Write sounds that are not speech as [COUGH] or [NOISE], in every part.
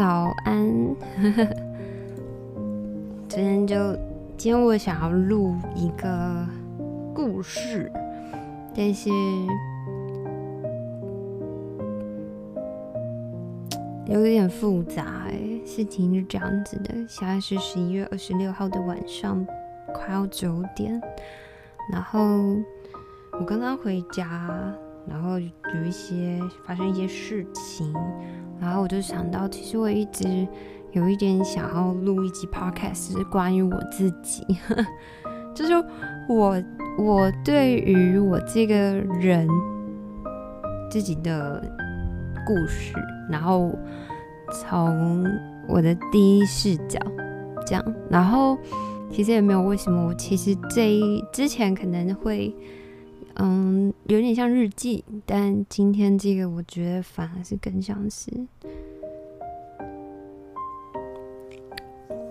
早安。今天就今天我想要录一个故事，但是有点复杂哎。事情是这样子的，现在是十一月二十六号的晚上，快要九点，然后我刚刚回家。然后有一些发生一些事情，然后我就想到，其实我一直有一点想要录一集 podcast，是关于我自己，[LAUGHS] 就是我我对于我这个人自己的故事，然后从我的第一视角这样，然后其实也没有为什么，我其实这一之前可能会。嗯，有点像日记，但今天这个我觉得反而是更像是，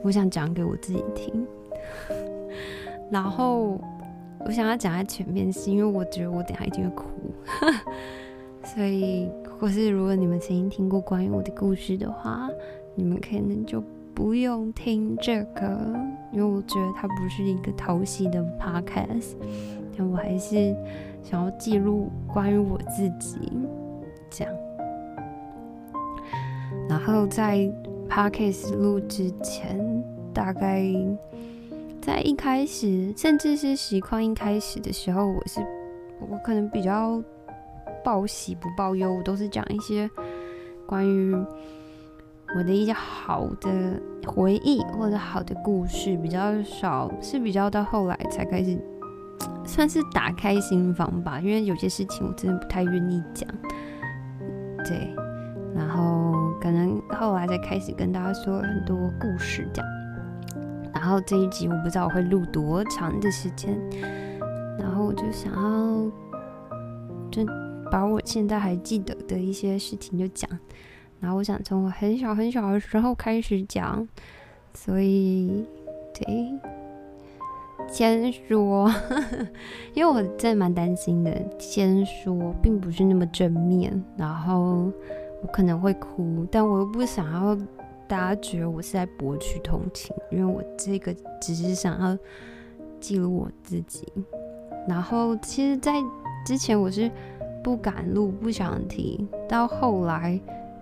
我想讲给我自己听。然后我想要讲在前面，是因为我觉得我等下一定会哭，所以或是如果你们曾经听过关于我的故事的话，你们可能就不用听这个，因为我觉得它不是一个讨喜的 podcast。我还是想要记录关于我自己，这样。然后在 podcast 录之前，大概在一开始，甚至是实况一开始的时候，我是我可能比较报喜不报忧，我都是讲一些关于我的一些好的回忆或者好的故事，比较少，是比较到后来才开始。算是打开心房吧，因为有些事情我真的不太愿意讲。对，然后可能后来再开始跟大家说很多故事这样。然后这一集我不知道我会录多长的时间，然后我就想要就把我现在还记得的一些事情就讲。然后我想从我很小很小的时候开始讲，所以对。先说，[LAUGHS] 因为我真的蛮担心的。先说，并不是那么正面，然后我可能会哭，但我又不想要大家觉得我是在博取同情，因为我这个只是想要记录我自己。然后，其实，在之前我是不敢录，不想提，到后来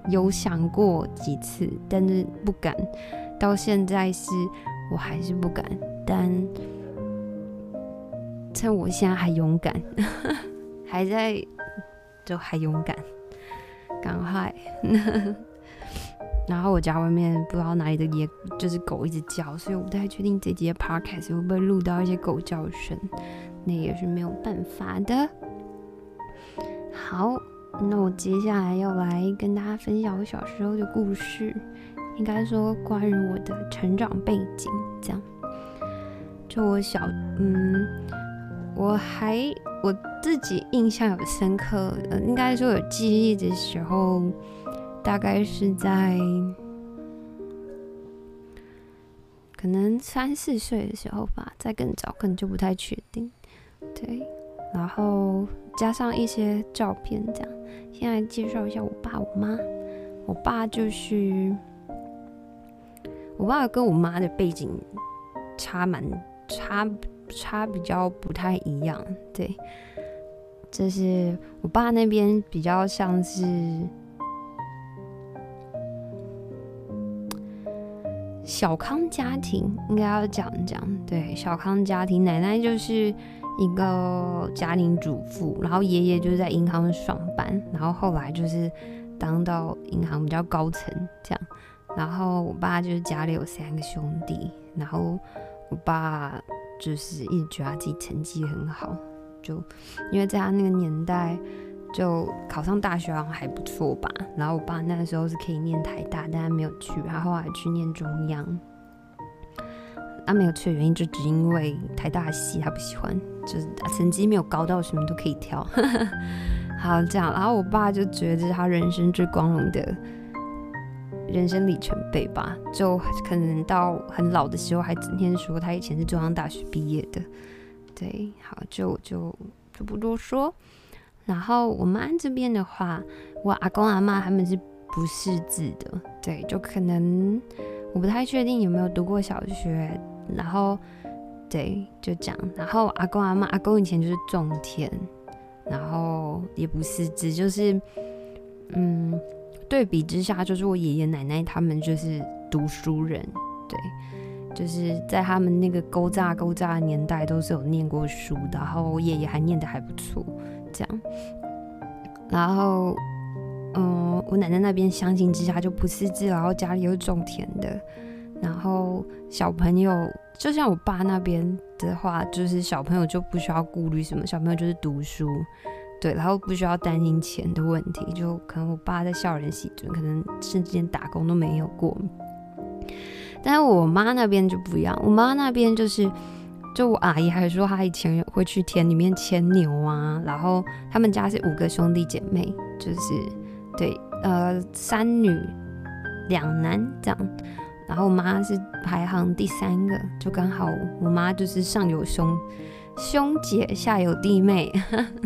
有想过几次，但是不敢。到现在是我还是不敢，但。趁我现在还勇敢，[LAUGHS] 还在，就还勇敢，赶快。[LAUGHS] 然后我家外面不知道哪里的野，就是狗一直叫，所以我不太确定这节 podcast 会不会录到一些狗叫声，那也是没有办法的。好，那我接下来要来跟大家分享我小时候的故事，应该说关于我的成长背景，这样。就我小，嗯。我还我自己印象有深刻，应该说有记忆的时候，大概是在可能三四岁的时候吧，再更早可能就不太确定。对，然后加上一些照片，这样。先来介绍一下我爸我妈。我爸就是我爸跟我妈的背景差蛮差。差比较不太一样，对，就是我爸那边比较像是小康家庭，应该要讲讲，对，小康家庭，奶奶就是一个家庭主妇，然后爷爷就是在银行上班，然后后来就是当到银行比较高层这样，然后我爸就是家里有三个兄弟，然后我爸。就是一直觉得自己成绩很好，就因为在他那个年代，就考上大学好像还不错吧。然后我爸那个时候是可以念台大，但他没有去，他后来去念中央。他没有去的原因就只因为台大系他不喜欢，就是成绩没有高到什么都可以挑。[LAUGHS] 好，这样，然后我爸就觉得这是他人生最光荣的。人生里程碑吧，就可能到很老的时候还整天说他以前是中央大学毕业的。对，好，就就就不多说。然后我妈这边的话，我阿公阿妈他们是不识字的，对，就可能我不太确定有没有读过小学，然后对，就这样。然后阿公阿嬷，阿公以前就是种田，然后也不识字，就是嗯，对比之下，就是我爷爷奶奶他们就是读书人，对。就是在他们那个勾扎勾扎的年代，都是有念过书的，然后我爷爷还念得还不错，这样。然后，嗯，我奶奶那边相形之下就不识字，然后家里又种田的，然后小朋友就像我爸那边的话，就是小朋友就不需要顾虑什么，小朋友就是读书，对，然后不需要担心钱的问题，就可能我爸在校园洗，可能甚至连打工都没有过。但是我妈那边就不一样，我妈那边就是，就我阿姨还说她以前会去田里面牵牛啊，然后他们家是五个兄弟姐妹，就是对，呃，三女两男这样，然后我妈是排行第三个，就刚好我妈就是上有兄兄姐，下有弟妹，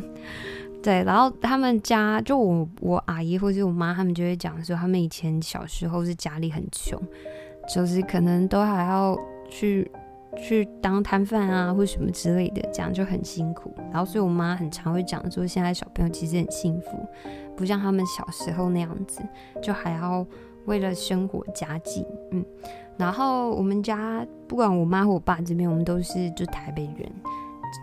[LAUGHS] 对，然后他们家就我我阿姨或者我妈他们就会讲说，他们以前小时候是家里很穷。就是可能都还要去去当摊贩啊，或什么之类的，这样就很辛苦。然后，所以我妈很常会讲说，现在小朋友其实很幸福，不像他们小时候那样子，就还要为了生活家计。嗯，然后我们家不管我妈或我爸这边，我们都是就台北人，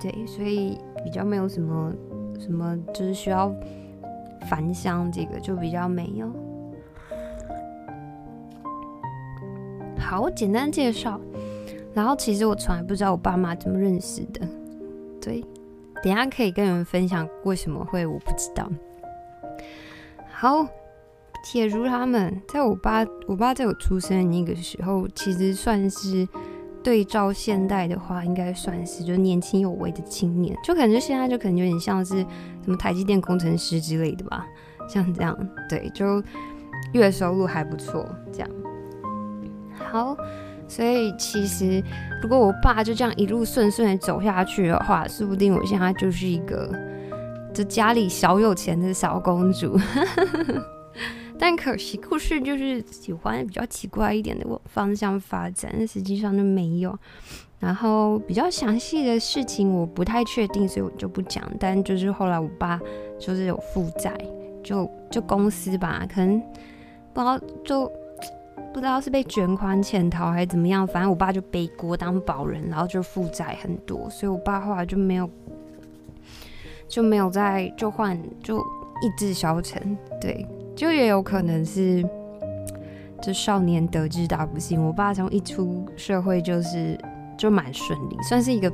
对，所以比较没有什么什么就是需要返乡，这个就比较没有。好，我简单介绍。然后其实我从来不知道我爸妈怎么认识的。对，等下可以跟你们分享为什么会我不知道。好，铁如他们，在我爸我爸在我出生那个时候，其实算是对照现代的话，应该算是就年轻有为的青年，就可能现在就可能有点像是什么台积电工程师之类的吧，像这样，对，就月收入还不错，这样。好，所以其实如果我爸就这样一路顺顺的走下去的话，说不定我现在就是一个就家里小有钱的小公主。[LAUGHS] 但可惜故事就是喜欢比较奇怪一点的方向发展，但实际上就没有。然后比较详细的事情我不太确定，所以我就不讲。但就是后来我爸就是有负债，就就公司吧，可能不知道就。不知道是被卷款潜逃还是怎么样，反正我爸就背锅当保人，然后就负债很多，所以我爸后来就没有就没有再就换就意志消沉，对，就也有可能是这少年得志大不幸，我爸从一出社会就是就蛮顺利，算是一个。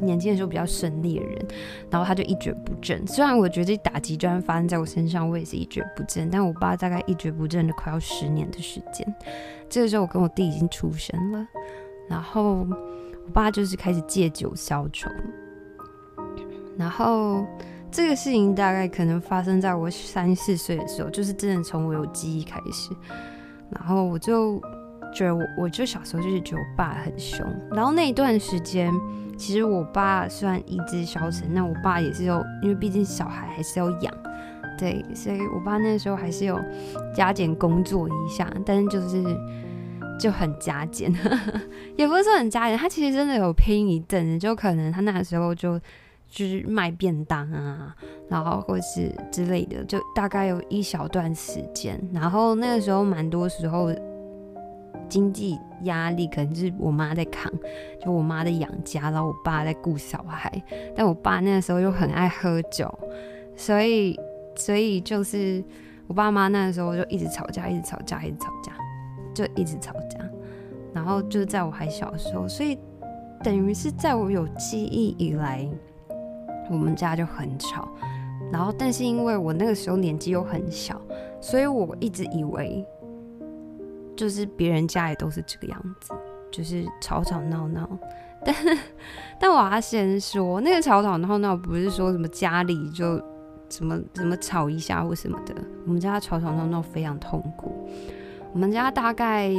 年轻的时候比较顺利的人，然后他就一蹶不振。虽然我觉得这打击就算发生在我身上，我也是一蹶不振。但我爸大概一蹶不振了快要十年的时间。这个时候我跟我弟已经出生了，然后我爸就是开始借酒消愁。然后这个事情大概可能发生在我三四岁的时候，就是真的从我有记忆开始。然后我就觉得我，我就小时候就是觉得我爸很凶。然后那一段时间。其实我爸虽然意志消沉，那我爸也是有，因为毕竟小孩还是要养，对，所以我爸那时候还是有加减工作一下，但是就是就很加减，[LAUGHS] 也不是说很加减，他其实真的有拼一阵子，就可能他那时候就就是卖便当啊，然后或是之类的，就大概有一小段时间，然后那个时候蛮多时候。经济压力可能是我妈在扛，就我妈在养家，然后我爸在顾小孩。但我爸那个时候又很爱喝酒，所以所以就是我爸妈那个时候就一直吵架，一直吵架，一直吵架，就一直吵架。然后就是在我还小的时候，所以等于是在我有记忆以来，我们家就很吵。然后但是因为我那个时候年纪又很小，所以我一直以为。就是别人家也都是这个样子，就是吵吵闹闹。但但我要先说，那个吵吵闹闹不是说什么家里就什么什么吵一下或什么的。我们家吵吵闹闹非常痛苦。我们家大概，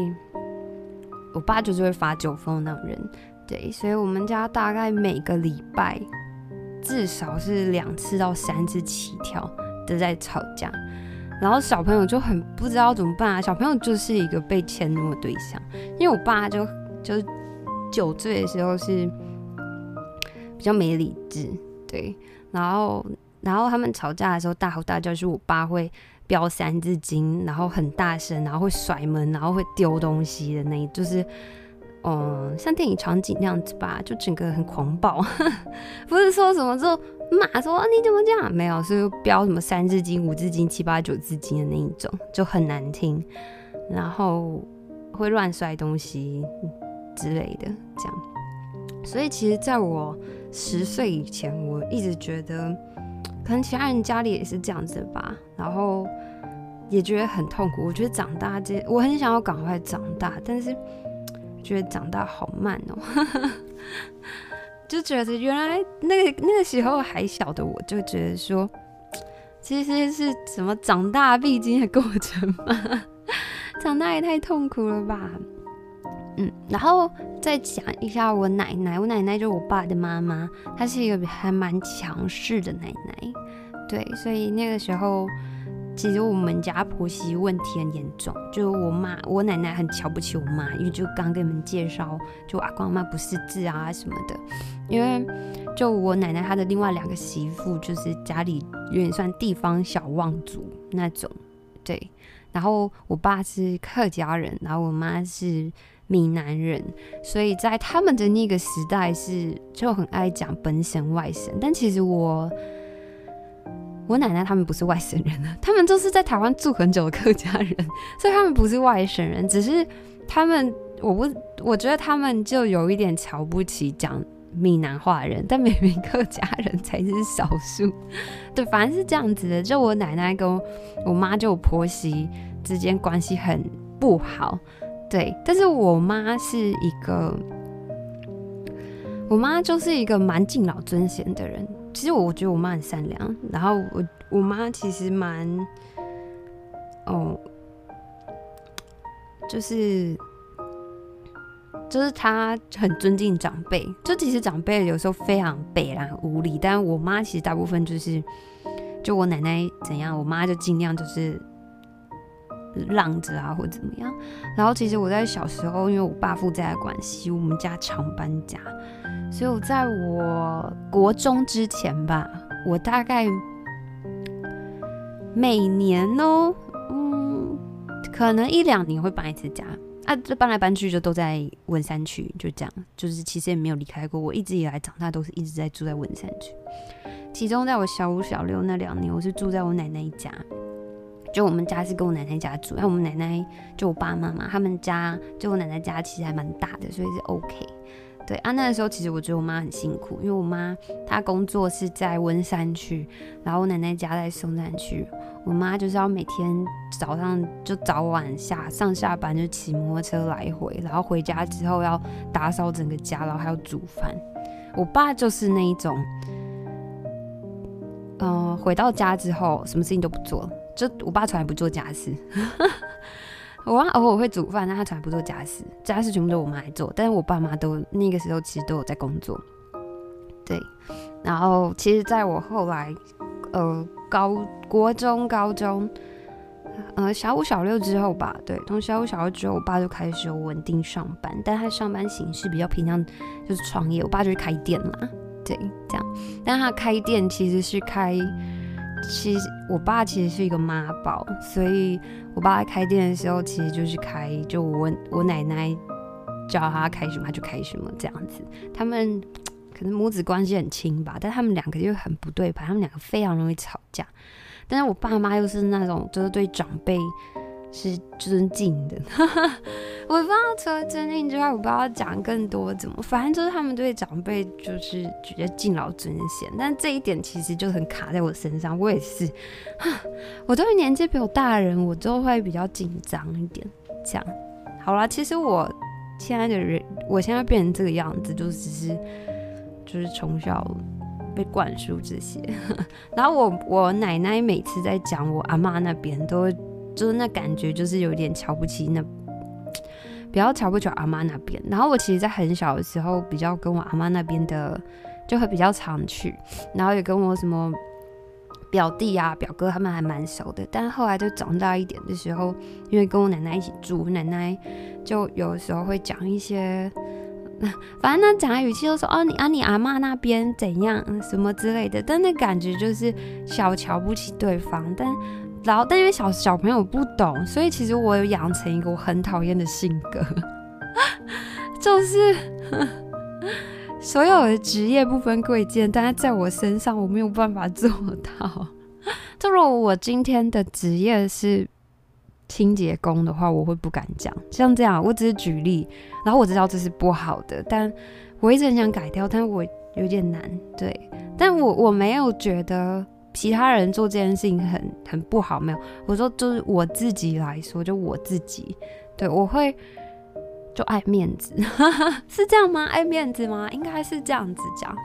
我爸就是会发酒疯的那种人，对，所以我们家大概每个礼拜至少是两次到三次起跳都在吵架。然后小朋友就很不知道怎么办啊。小朋友就是一个被迁怒的对象，因为我爸就就九岁的时候是比较没理智，对，然后然后他们吵架的时候大吼大叫，是我爸会飙三字经，然后很大声，然后会甩门，然后会丢东西的那，就是。嗯，像电影场景那样子吧，就整个很狂暴，[LAUGHS] 不是说什么就骂说你怎么这样，没有，是飙什么三字经、五字经、七八九字经的那一种，就很难听，然后会乱摔东西之类的，这样。所以其实在我十岁以前，我一直觉得，可能其他人家里也是这样子吧，然后也觉得很痛苦。我觉得长大这，我很想要赶快长大，但是。觉得长大好慢哦，[LAUGHS] 就觉得原来那个那个时候还小的我，就觉得说，其实是什么长大必经的过程嘛，[LAUGHS] 长大也太痛苦了吧。嗯，然后再讲一下我奶奶，我奶奶就是我爸的妈妈，她是一个还蛮强势的奶奶，对，所以那个时候。其实我们家婆媳问题很严重，就我妈、我奶奶很瞧不起我妈，因为就刚跟你们介绍，就阿公阿妈不识字啊什么的。因为就我奶奶她的另外两个媳妇，就是家里有点算地方小望族那种，对。然后我爸是客家人，然后我妈是闽南人，所以在他们的那个时代是就很爱讲本省外省，但其实我。我奶奶他们不是外省人啊，他们就是在台湾住很久的客家人，所以他们不是外省人，只是他们，我不，我觉得他们就有一点瞧不起讲闽南话人，但明明客家人才是少数，对，反正是这样子的。就我奶奶跟我妈就婆媳之间关系很不好，对，但是我妈是一个，我妈就是一个蛮敬老尊贤的人。其实我觉得我妈很善良，然后我我妈其实蛮，哦，就是就是她很尊敬长辈，就其实长辈有时候非常北烂无理，但我妈其实大部分就是，就我奶奶怎样，我妈就尽量就是让着啊或怎么样。然后其实我在小时候，因为我爸负债的关系，我们家常搬家。所以我在我国中之前吧，我大概每年哦，嗯，可能一两年会搬一次家啊，这搬来搬去就都在文山区，就这样，就是其实也没有离开过。我一直以来长大都是一直在住在文山区，其中在我小五、小六那两年，我是住在我奶奶家，就我们家是跟我奶奶家住，然后我们奶奶就我爸妈妈他们家，就我奶奶家其实还蛮大的，所以是 OK。对啊，那个时候其实我觉得我妈很辛苦，因为我妈她工作是在温山区，然后我奶奶家在松山区，我妈就是要每天早上就早晚下上下班就骑摩托车来回，然后回家之后要打扫整个家，然后还要煮饭。我爸就是那一种，嗯、回到家之后什么事情都不做，就我爸从来不做家事。我妈偶尔会煮饭，但她从来不做家事，家事全部都我妈来做。但是我爸妈都那个时候其实都有在工作，对。然后其实在我后来，呃，高国中、高中，呃，小五、小六之后吧，对，从小五、小六之后，我爸就开始有稳定上班，但他上班形式比较偏向就是创业。我爸就是开店嘛，对，这样。但他开店其实是开。其实我爸其实是一个妈宝，所以我爸开店的时候其实就是开，就我我奶奶叫他开什么他就开什么这样子。他们可能母子关系很亲吧，但他们两个又很不对盘，他们两个非常容易吵架。但是我爸妈又是那种就是对长辈。是尊敬的，[LAUGHS] 我不知道除了尊敬之外，我不知道讲更多怎么，反正就是他们对长辈就是觉得敬老尊贤，但这一点其实就很卡在我身上，我也是，[SIGHS] 我对于年纪比我大的人，我就会比较紧张一点。这样，好啦，其实我现在的人，我现在变成这个样子，就只是就是从小被灌输这些，[LAUGHS] 然后我我奶奶每次在讲我阿妈那边都会。就是那感觉，就是有点瞧不起那，比较瞧不起阿妈那边。然后我其实，在很小的时候，比较跟我阿妈那边的，就会比较常去。然后也跟我什么表弟啊、表哥他们还蛮熟的，但后来就长大一点的时候，因为跟我奶奶一起住，奶奶就有时候会讲一些，[LAUGHS] 反正呢讲的语气就说哦，你啊你阿妈那边怎样什么之类的，但那感觉就是小瞧不起对方，但然后但因为小小朋友不懂，所以其实我有养成一个我很讨厌的性格，[LAUGHS] 就是。[LAUGHS] 所有的职业不分贵贱，但是在我身上我没有办法做到。[LAUGHS] 就如果我今天的职业是清洁工的话，我会不敢讲。像这样，我只是举例，然后我知道这是不好的，但我一直很想改掉，但我有点难。对，但我我没有觉得其他人做这件事情很很不好，没有。我说就是我自己来说，就我自己，对，我会。就爱面子，[LAUGHS] 是这样吗？爱面子吗？应该是这样子讲。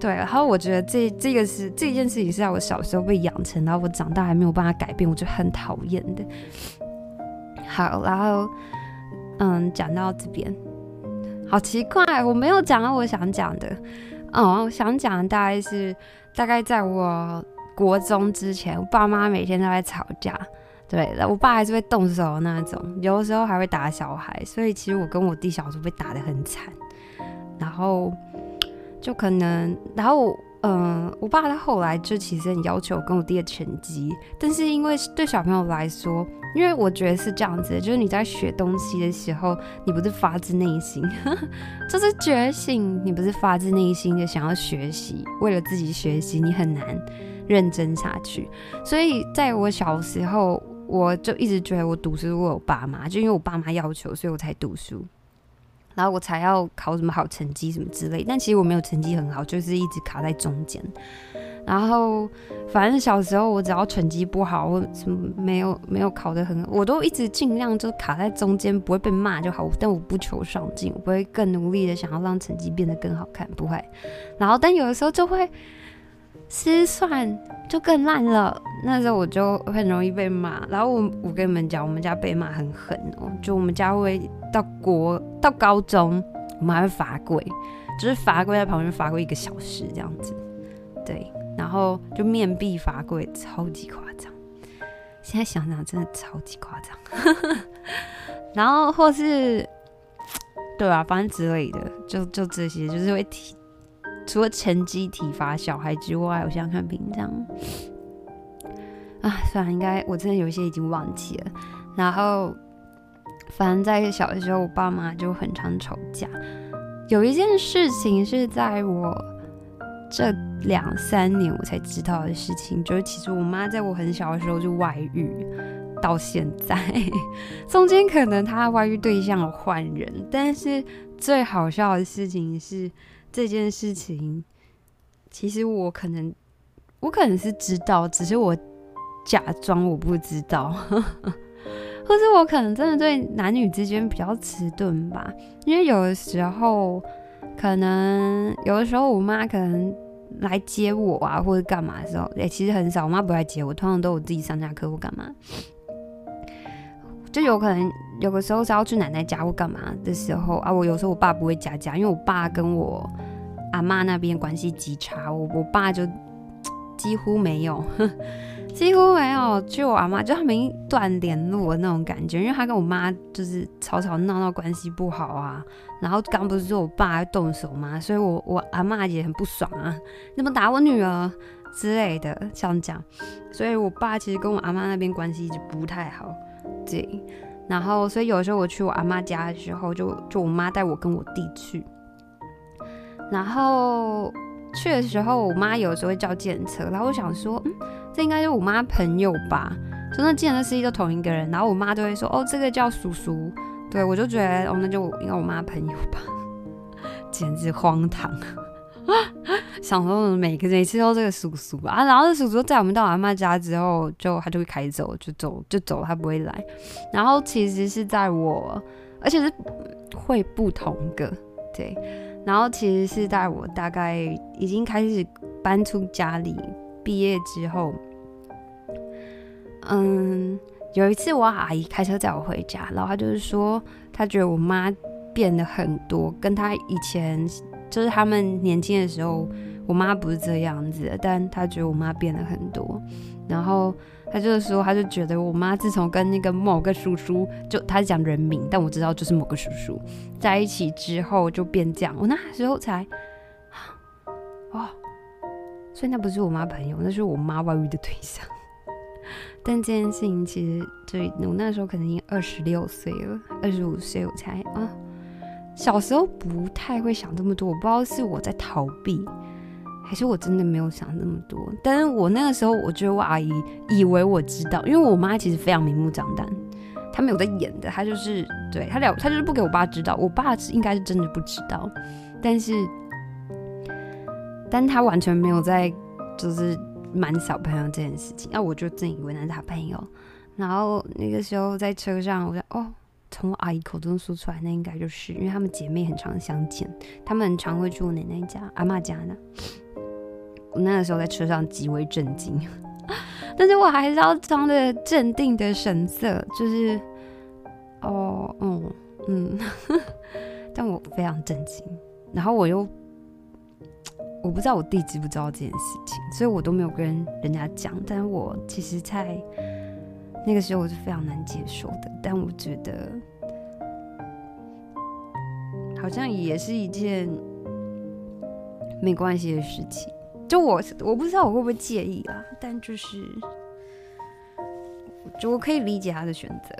对，然后我觉得这这个是这件事情是在我小时候被养成，然后我长大还没有办法改变，我就很讨厌的。好，然后嗯，讲到这边，好奇怪，我没有讲到我想讲的。哦，我想讲的大概是大概在我国中之前，我爸妈每天都在吵架。对，我爸还是会动手的那种，有的时候还会打小孩，所以其实我跟我弟小时候被打得很惨，然后就可能，然后嗯、我爸他后来就其实很要求我跟我弟的成绩，但是因为对小朋友来说，因为我觉得是这样子，就是你在学东西的时候，你不是发自内心，[LAUGHS] 就是觉醒，你不是发自内心的想要学习，为了自己学习，你很难认真下去，所以在我小时候。我就一直觉得我读书我有爸妈，就因为我爸妈要求，所以我才读书，然后我才要考什么好成绩什么之类。但其实我没有成绩很好，就是一直卡在中间。然后反正小时候我只要成绩不好，我什么没有没有考得很，我都一直尽量就卡在中间，不会被骂就好。但我不求上进，我不会更努力的想要让成绩变得更好看，不会。然后但有的时候就会。失算就更烂了，那时候我就很容易被骂。然后我我跟你们讲，我们家被骂很狠哦，就我们家会到国到高中，我们还会罚跪，就是罚跪在旁边罚跪一个小时这样子。对，然后就面壁罚跪，超级夸张。现在想想真的超级夸张。[LAUGHS] 然后或是对啊，反正之类的，就就这些，就是会提。除了成绩体罚小孩之外，我想看平常啊，算了，应该我真的有一些已经忘记了。然后，反正在小的时候，我爸妈就很常吵架。有一件事情是在我这两三年我才知道的事情，就是其实我妈在我很小的时候就外遇，到现在 [LAUGHS] 中间可能她外遇对象有换人，但是最好笑的事情是。这件事情，其实我可能，我可能是知道，只是我假装我不知道，[LAUGHS] 或是我可能真的对男女之间比较迟钝吧。因为有的时候，可能有的时候我妈可能来接我啊，或者干嘛的时候，哎，其实很少，我妈不来接我，通常都我自己上下课或干嘛。就有可能有个时候是要去奶奶家或干嘛的时候啊，我有时候我爸不会加家，因为我爸跟我阿妈那边关系极差，我我爸就几乎没有，[LAUGHS] 几乎没有去我阿妈，就他们断联络那种感觉，因为他跟我妈就是吵吵闹闹，关系不好啊。然后刚不是说我爸要动手吗？所以我我阿妈也很不爽啊，怎么打我女儿之类的，像这样。所以我爸其实跟我阿妈那边关系就不太好。对，然后所以有时候我去我阿妈家的时候就，就我妈带我跟我弟去，然后去的时候，我妈有时候会叫计程车，然后我想说，嗯，这应该是我妈朋友吧，就那计程车司机都同一个人，然后我妈都会说，哦，这个叫叔叔，对，我就觉得，哦，那就应该我妈朋友吧，[LAUGHS] 简直荒唐。[LAUGHS] 想说每个每次都这个叔叔，啊，然后这叔叔在我们到阿妈家之后，就他就会开走，就走就走，他不会来。然后其实是在我，而且是会不同个，对。然后其实是在我大概已经开始搬出家里毕业之后，嗯，有一次我阿姨开车载我回家，然后她就是说，他觉得我妈变得很多，跟她以前。就是他们年轻的时候我妈不是这样子，但他觉得我妈变了很多。然后他就是说，他就觉得我妈自从跟那个某个叔叔，就他讲人名，但我知道就是某个叔叔在一起之后就变这样。我那时候才，哦，所以那不是我妈朋友，那是我妈外遇的对象。[LAUGHS] 但这件事情其实，对我那时候可能已经二十六岁了，二十五岁我才啊。小时候不太会想这么多，我不知道是我在逃避。还是我真的没有想那么多，但是我那个时候，我觉得我阿姨以为我知道，因为我妈其实非常明目张胆，她没有在演的，她就是对她俩，她就是不给我爸知道，我爸是应该是真的不知道，但是，但她完全没有在就是瞒小朋友这件事情，那我就真以为那是他朋友，然后那个时候在车上，我说哦，从我阿姨口中说出来，那应该就是因为她们姐妹很常相见，她们很常会去我奶奶家、阿嬷家的。我那个时候在车上极为震惊，[LAUGHS] 但是我还是要装着镇定的神色，就是，哦，嗯，嗯，[LAUGHS] 但我非常震惊。然后我又，我不知道我弟知不知道这件事情，所以我都没有跟人家讲。但是我其实，在那个时候我是非常难接受的。但我觉得，好像也是一件没关系的事情。就我，我不知道我会不会介意啊，但就是，就我可以理解他的选择。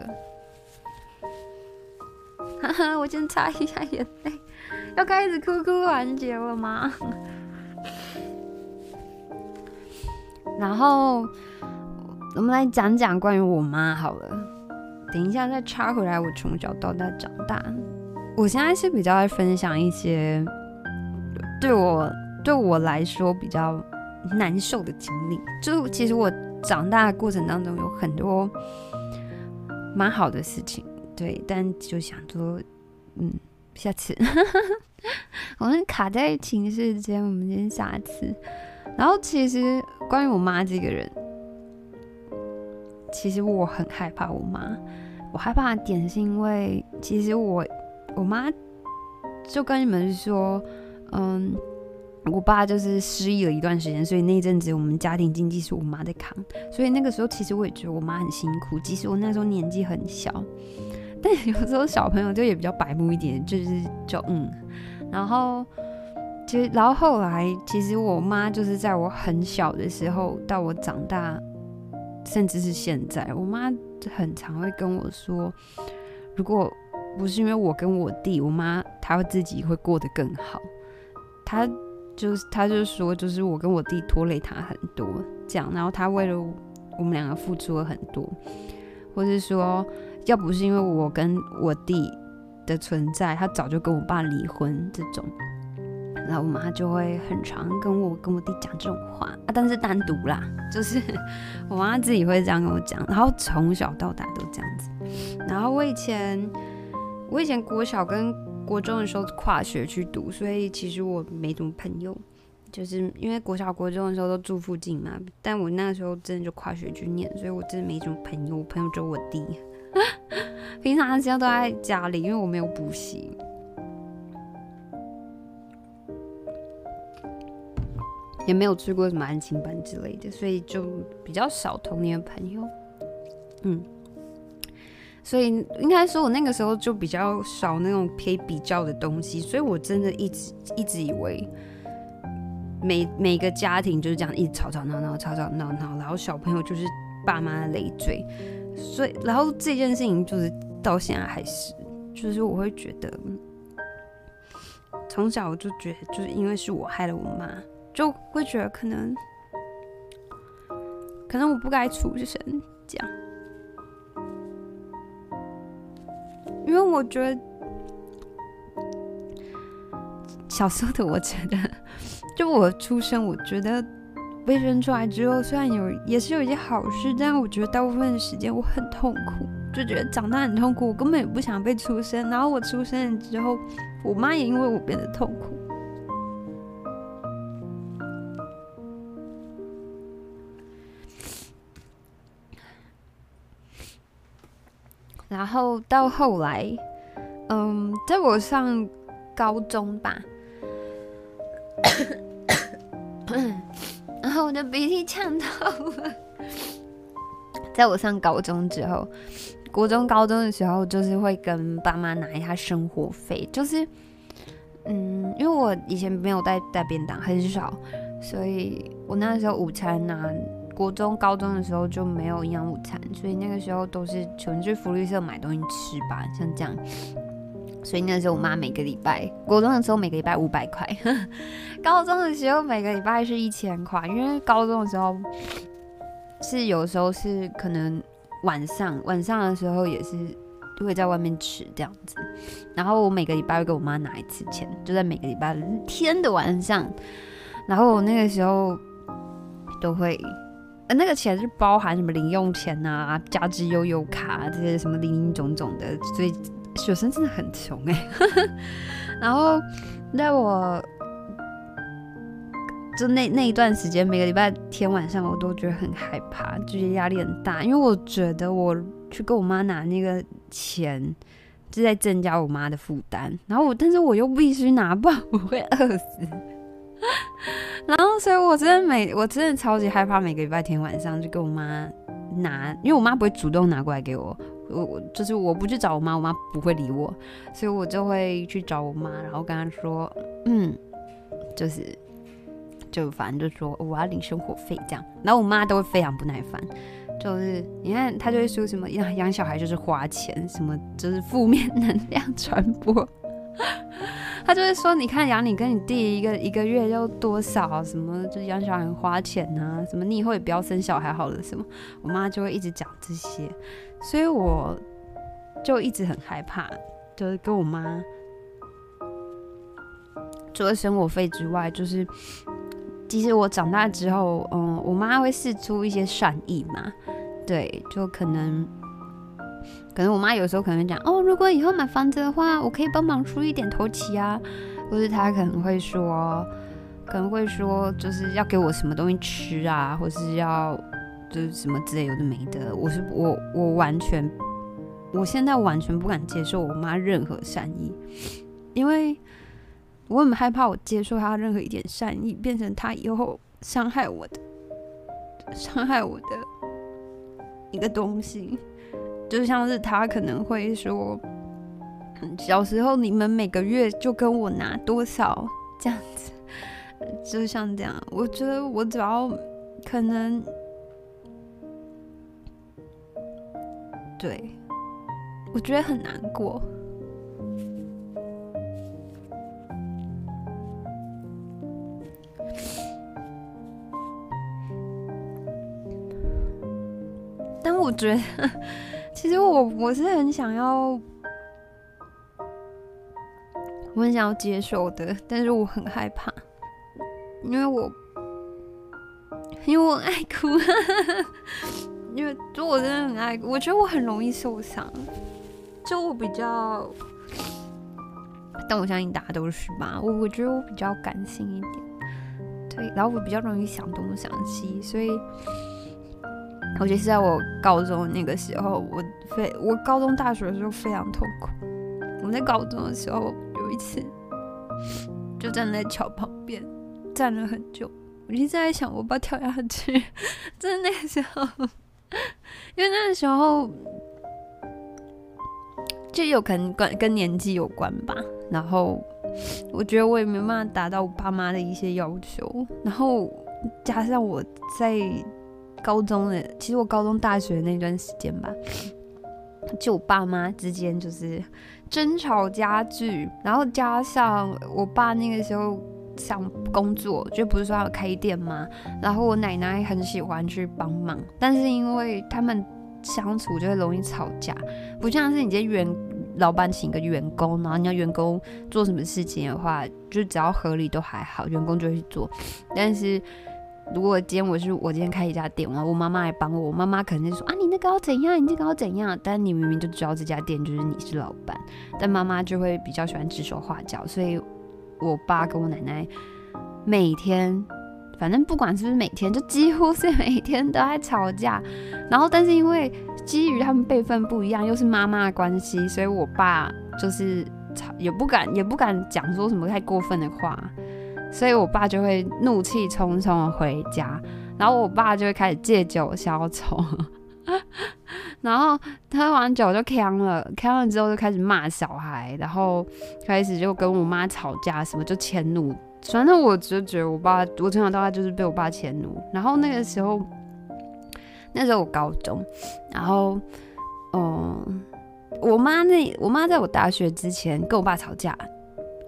[LAUGHS] 哈哈，我先擦一下眼泪，要开始哭哭环节了吗？[LAUGHS] 然后我们来讲讲关于我妈好了。等一下再插回来，我从小到大长大，我现在是比较爱分享一些对我。对我来说比较难受的经历，就其实我长大的过程当中有很多蛮好的事情，对，但就想说，嗯，下次 [LAUGHS] 我们卡在情绪间，我们先下次。然后其实关于我妈这个人，其实我很害怕我妈，我害怕的点是因为其实我我妈就跟你们说，嗯。我爸就是失忆了一段时间，所以那阵子我们家庭经济是我妈在扛。所以那个时候其实我也觉得我妈很辛苦，即使我那时候年纪很小。但有时候小朋友就也比较白目一点，就是就嗯。然后其实，然后后来其实我妈就是在我很小的时候到我长大，甚至是现在，我妈很常会跟我说，如果不是因为我跟我弟，我妈她会自己会过得更好。她。就是，她就说，就是我跟我弟拖累他很多，这样，然后他为了我们两个付出了很多，或是说，要不是因为我跟我弟的存在，他早就跟我爸离婚这种，然后我妈就会很常跟我跟我弟讲这种话啊，但是单独啦，就是 [LAUGHS] 我妈自己会这样跟我讲，然后从小到大都这样子，然后我以前，我以前国小跟。国中的时候跨学去读，所以其实我没什么朋友，就是因为国小、国中的时候都住附近嘛。但我那时候真的就跨学去念，所以我真的没什么朋友。我朋友只有我弟，[LAUGHS] 平常的时间都在家里，因为我没有补习，也没有去过什么安亲班之类的，所以就比较少童年的朋友。嗯。所以应该说，我那个时候就比较少那种可以比较的东西，所以我真的一直一直以为每每个家庭就是这样，一直吵吵闹闹，吵吵闹闹，然后小朋友就是爸妈的累赘。所以，然后这件事情就是到现在还是，就是我会觉得，从小我就觉得，就是因为是我害了我妈，就会觉得可能，可能我不该出生这样。因为我觉得小时候的我觉得，就我出生，我觉得被生出来之后，虽然有也是有一些好事，但我觉得大部分的时间我很痛苦，就觉得长大很痛苦，我根本也不想被出生。然后我出生了之后，我妈也因为我变得痛苦。然后到后来，嗯，在我上高中吧，然后我的鼻涕呛到了。在我上高中之后，国中、高中的时候，就是会跟爸妈拿一下生活费，就是，嗯，因为我以前没有带带便当，很少，所以我那时候午餐呢、国中、高中的时候就没有营养午餐，所以那个时候都是纯去福利社买东西吃吧，像这样。所以那时候我妈每个礼拜，国中的时候每个礼拜五百块，[LAUGHS] 高中的时候每个礼拜是一千块，因为高中的时候。是有时候是可能晚上晚上的时候也是会在外面吃这样子，然后我每个礼拜会给我妈拿一次钱，就在每个礼拜天的晚上，然后我那个时候都会，那个钱是包含什么零用钱啊、加值悠悠卡这些什么林林总总的，所以学生真的很穷哎、欸。[LAUGHS] 然后在我。就那那一段时间，每个礼拜天晚上，我都觉得很害怕，就是压力很大，因为我觉得我去跟我妈拿那个钱，就在增加我妈的负担。然后我，但是我又必须拿，不然我会饿死。[LAUGHS] 然后，所以我真的每我真的超级害怕，每个礼拜天晚上就跟我妈拿，因为我妈不会主动拿过来给我，我我就是我不去找我妈，我妈不会理我，所以我就会去找我妈，然后跟她说，嗯，就是。就反正就说我要领生活费这样，然后我妈都会非常不耐烦，就是你看她就会说什么养养小孩就是花钱，什么就是负面能量传播，[LAUGHS] 他就会说你看养你跟你弟一个一个月要多少，什么就是养小孩花钱啊，什么你以后也不要生小孩好了什么，我妈就会一直讲这些，所以我就一直很害怕，就是跟我妈除了生活费之外，就是。其实我长大之后，嗯，我妈会试出一些善意嘛，对，就可能，可能我妈有时候可能讲，哦，如果以后买房子的话，我可以帮忙出一点头期啊，或是她可能会说，可能会说，就是要给我什么东西吃啊，或是要就是什么之类有的没的，我是我我完全，我现在完全不敢接受我妈任何善意，因为。我很害怕，我接受她任何一点善意，变成她以后伤害我的、伤害我的一个东西。就像是他可能会说：“小时候你们每个月就跟我拿多少这样子。”就像这样，我觉得我只要可能，对，我觉得很难过。但我觉得，其实我我是很想要，我很想要接受的，但是我很害怕，因为我因为我爱哭，[LAUGHS] 因为就我真的很爱，我觉得我很容易受伤，就我比较，但我相信大家都是吧，我我觉得我比较感性一点，对，然后我比较容易想东想西，所以。尤其是在我高中那个时候，我非我高中大学的时候非常痛苦。我在高中的时候有一次，就站在桥旁边站了很久，我一直在想我不要跳下去。[LAUGHS] 就是那个时候，因为那个时候就有可能跟跟年纪有关吧。然后我觉得我也没办法达到我爸妈的一些要求，然后加上我在。高中的，其实我高中、大学那段时间吧，就我爸妈之间就是争吵加剧，然后加上我爸那个时候想工作，就不是说要开店嘛，然后我奶奶很喜欢去帮忙，但是因为他们相处就会容易吵架，不像是你这些员老板请个员工，然后你要员工做什么事情的话，就只要合理都还好，员工就会去做，但是。如果今天我是我今天开一家店，然后我妈妈来帮我，我妈妈可能就说啊，你那个要怎样，你这个要怎样？但你明明就知道这家店就是你是老板，但妈妈就会比较喜欢指手画脚，所以我爸跟我奶奶每天，反正不管是不是每天，就几乎是每天都在吵架。然后，但是因为基于他们辈分不一样，又是妈妈的关系，所以我爸就是吵也不敢也不敢讲说什么太过分的话。所以，我爸就会怒气冲冲的回家，然后我爸就会开始借酒消愁，[LAUGHS] 然后喝完酒就锵了，锵了之后就开始骂小孩，然后开始就跟我妈吵架，什么就迁怒。反正我就觉得我爸，我从小到大就是被我爸迁怒。然后那个时候，那时候我高中，然后，嗯，我妈那我妈在我大学之前跟我爸吵架，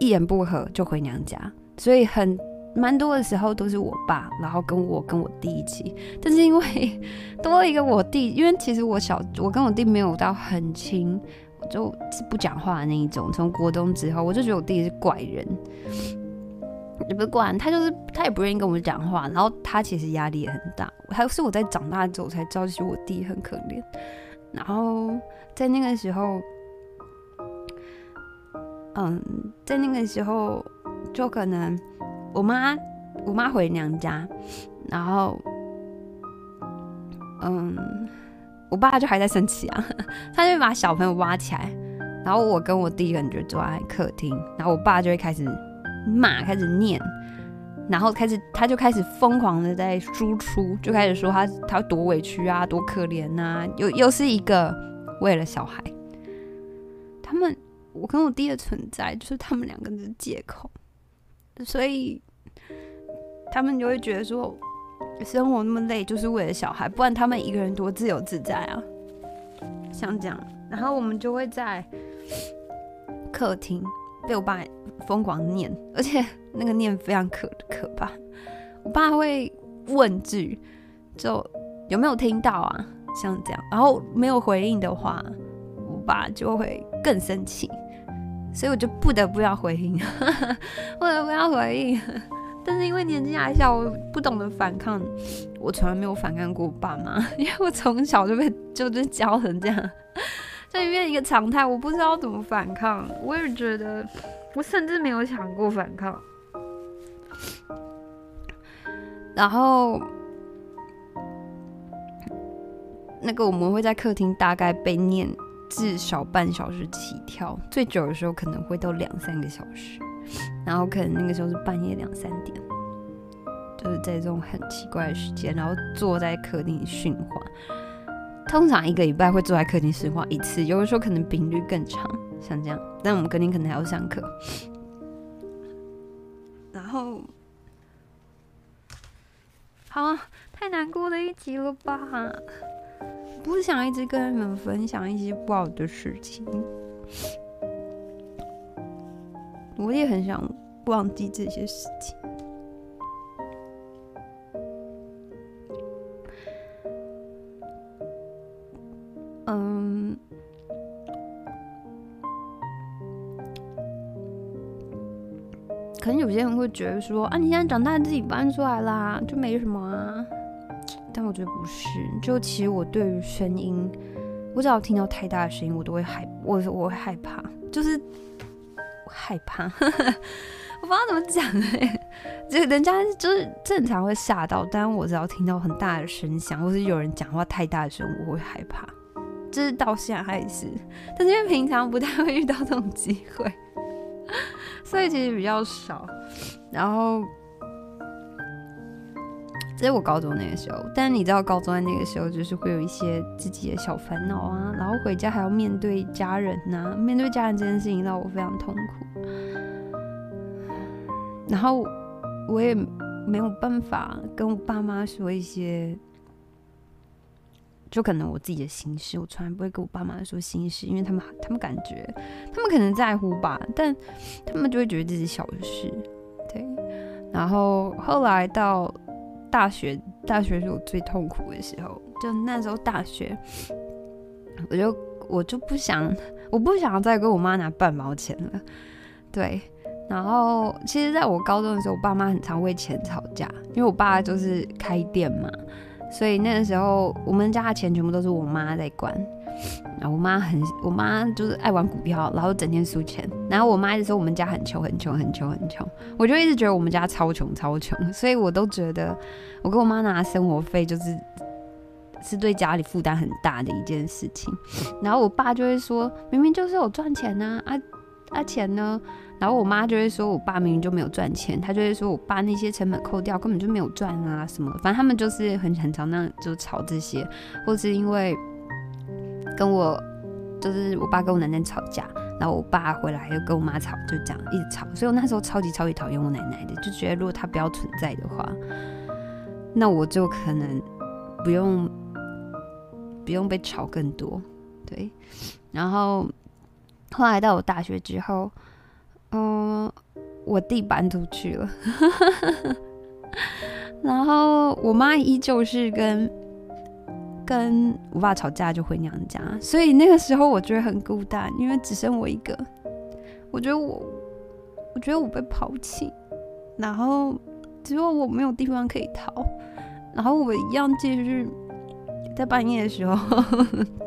一言不合就回娘家，所以很蛮多的时候都是我爸，然后跟我跟我弟一起。但是因为多了一个我弟，因为其实我小我跟我弟没有到很亲，我就是不讲话的那一种。从国中之后，我就觉得我弟是怪人。也不管他，就是他也不愿意跟我们讲话，然后他其实压力也很大。还是我在长大之后才知道，其实我弟很可怜。然后在那个时候，嗯，在那个时候就可能我妈我妈回娘家，然后嗯，我爸就还在生气啊，[LAUGHS] 他就把小朋友挖起来，然后我跟我弟可能就坐在客厅，然后我爸就会开始。骂，开始念，然后开始，他就开始疯狂的在输出，就开始说他他多委屈啊，多可怜呐、啊，又又是一个为了小孩，他们我跟我弟的存在就是他们两个的借口，所以他们就会觉得说生活那么累就是为了小孩，不然他们一个人多自由自在啊，像这样，然后我们就会在客厅。被我爸疯狂念，而且那个念非常可可怕。我爸会问句，就有没有听到啊？像这样，然后没有回应的话，我爸就会更生气，所以我就不得不要回应，[LAUGHS] 不得不要回应。但是因为年纪还小，我不懂得反抗，我从来没有反抗过爸妈，[LAUGHS] 因为我从小就被就是教成这样。这里面一个常态，我不知道怎么反抗。我也觉得，我甚至没有想过反抗。然后，那个我们会在客厅大概被念至少半小时起跳，最久的时候可能会到两三个小时。然后可能那个时候是半夜两三点，就是在这种很奇怪的时间，然后坐在客厅训话。通常一个礼拜会坐在客厅训话一次，有的时候可能频率更长，像这样。但我们隔天可能还要上课，然后，好啊，太难过的一集了吧？不是想一直跟你们分享一些不好的事情，我也很想忘记这些事情。嗯可能有些人会觉得说啊，你现在长大自己搬出来啦，就没什么啊。但我觉得不是，就其实我对于声音，我只要听到太大的声音，我都会害，我我会害怕，就是害怕，[LAUGHS] 我不知道怎么讲哎，这个人家就是正常会吓到，但我只要听到很大的声响，或是有人讲话太大的声，我会害怕，就是到现在还是，但是因为平常不太会遇到这种机会。[LAUGHS] 所以其实比较少，然后在我高中那个时候。但是你知道，高中在那个时候就是会有一些自己的小烦恼啊，然后回家还要面对家人呐、面对家人这件事情让我非常痛苦。然后我也没有办法跟我爸妈说一些。就可能我自己的心事，我从来不会跟我爸妈说心事，因为他们他们感觉他们可能在乎吧，但他们就会觉得这是小事，对。然后后来到大学，大学是我最痛苦的时候，就那时候大学，我就我就不想，我不想再跟我妈拿半毛钱了，对。然后其实在我高中的时候，我爸妈很常为钱吵架，因为我爸就是开店嘛。所以那个时候，我们家的钱全部都是我妈在管。啊我妈很，我妈就是爱玩股票，然后整天输钱。然后我妈一直说我们家很穷，很穷，很穷，很穷。我就一直觉得我们家超穷，超穷。所以我都觉得，我跟我妈拿生活费就是是对家里负担很大的一件事情。然后我爸就会说，明明就是有赚钱呐，啊啊钱呢？然后我妈就会说我爸明明就没有赚钱，她就会说我爸那些成本扣掉根本就没有赚啊什么，反正他们就是很很常那样就吵这些，或是因为跟我就是我爸跟我奶奶吵架，然后我爸回来又跟我妈吵，就这样一直吵，所以我那时候超级超级讨厌我奶奶的，就觉得如果她不要存在的话，那我就可能不用不用被吵更多，对，然后后来到我大学之后。嗯，我弟搬出去了，[LAUGHS] 然后我妈依旧是跟跟我爸吵架就回娘家，所以那个时候我觉得很孤单，因为只剩我一个。我觉得我，我觉得我被抛弃，然后只有我没有地方可以逃，然后我一样继续在半夜的时候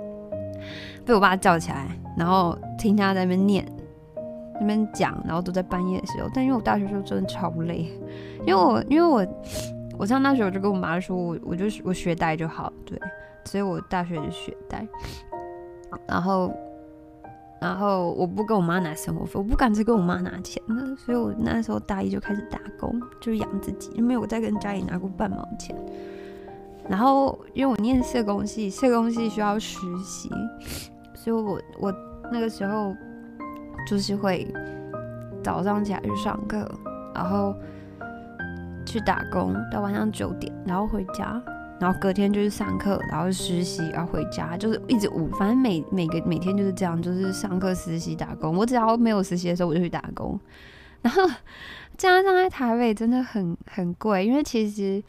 [LAUGHS] 被我爸叫起来，然后听他在那边念。那边讲，然后都在半夜的时候。但因为我大学时候真的超累，因为我因为我我上大学我就跟我妈说，我我就我学贷就好，对，所以我大学就学贷。然后然后我不跟我妈拿生活费，我不敢再跟我妈拿钱了，所以我那时候大一就开始打工，就是养自己，因为我再跟家里拿过半毛钱。然后因为我念社工系，社工系需要实习，所以我我那个时候。就是会早上起来去上课，然后去打工到晚上九点，然后回家，然后隔天就是上课，然后实习，然后回家，就是一直五，反正每每个每天就是这样，就是上课、实习、打工。我只要没有实习的时候，我就去打工。[LAUGHS] 然后加上在台北真的很很贵，因为其实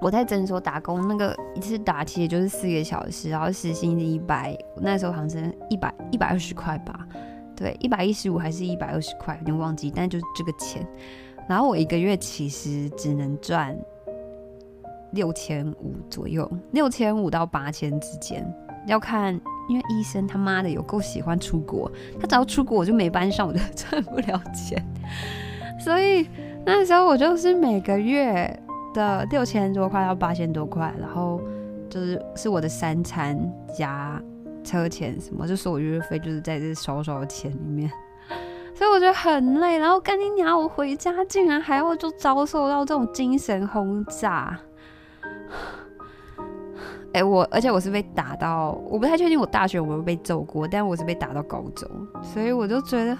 我在诊所打工，那个一次打其实就是四个小时，然后时薪是一百，那时候好像是一百一百二十块吧。对，一百一十五还是一百二十块，有点忘记，但就是这个钱。然后我一个月其实只能赚六千五左右，六千五到八千之间，要看，因为医生他妈的有够喜欢出国，他只要出国我就没班上，我就 [LAUGHS] 赚不了钱。所以那时候我就是每个月的六千多块到八千多块，然后就是是我的三餐加。车钱什么，就说我月费就是在这少少的钱里面，所以我觉得很累。然后干你娘，我回家竟然还要就遭受到这种精神轰炸。我而且我是被打到，我不太确定我大学有没有被揍过，但我是被打到高中，所以我就觉得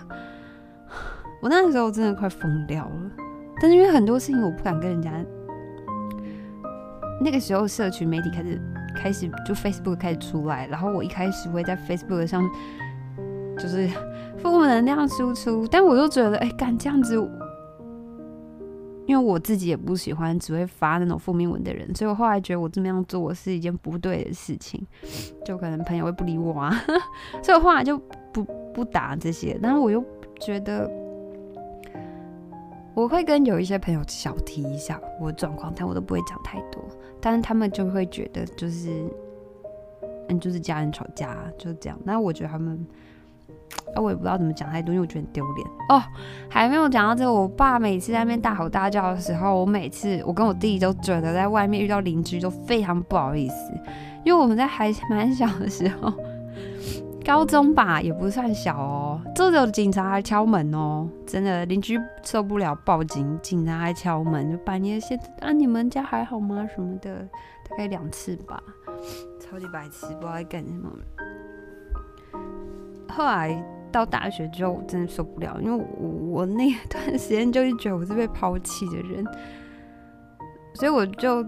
我那个时候真的快疯掉了。但是因为很多事情我不敢跟人家，那个时候社群媒体开始。开始就 Facebook 开始出来，然后我一开始会在 Facebook 上就是 [LAUGHS] 负能量输出，但我就觉得，哎，敢这样子，因为我自己也不喜欢只会发那种负面文的人，所以我后来觉得我这么样做是一件不对的事情，就可能朋友会不理我啊，[LAUGHS] 所以我后来就不不打这些，但是我又觉得我会跟有一些朋友小提一下我的状况，但我都不会讲太多。但是他们就会觉得就是，嗯，就是家人吵架就是这样。那我觉得他们，啊，我也不知道怎么讲太多，因为我觉得很丢脸哦。还没有讲到这个，我爸每次在那边大吼大叫的时候，我每次我跟我弟弟都觉得在外面遇到邻居都非常不好意思，因为我们在还蛮小的时候。高中吧，也不算小哦。这时候警察还敲门哦，真的邻居受不了报警，警察还敲门，就半夜现啊，你们家还好吗？什么的，大概两次吧，超级白痴，不知道在干什么。后来到大学之后，我真的受不了，因为我我那段时间就是觉得我是被抛弃的人，所以我就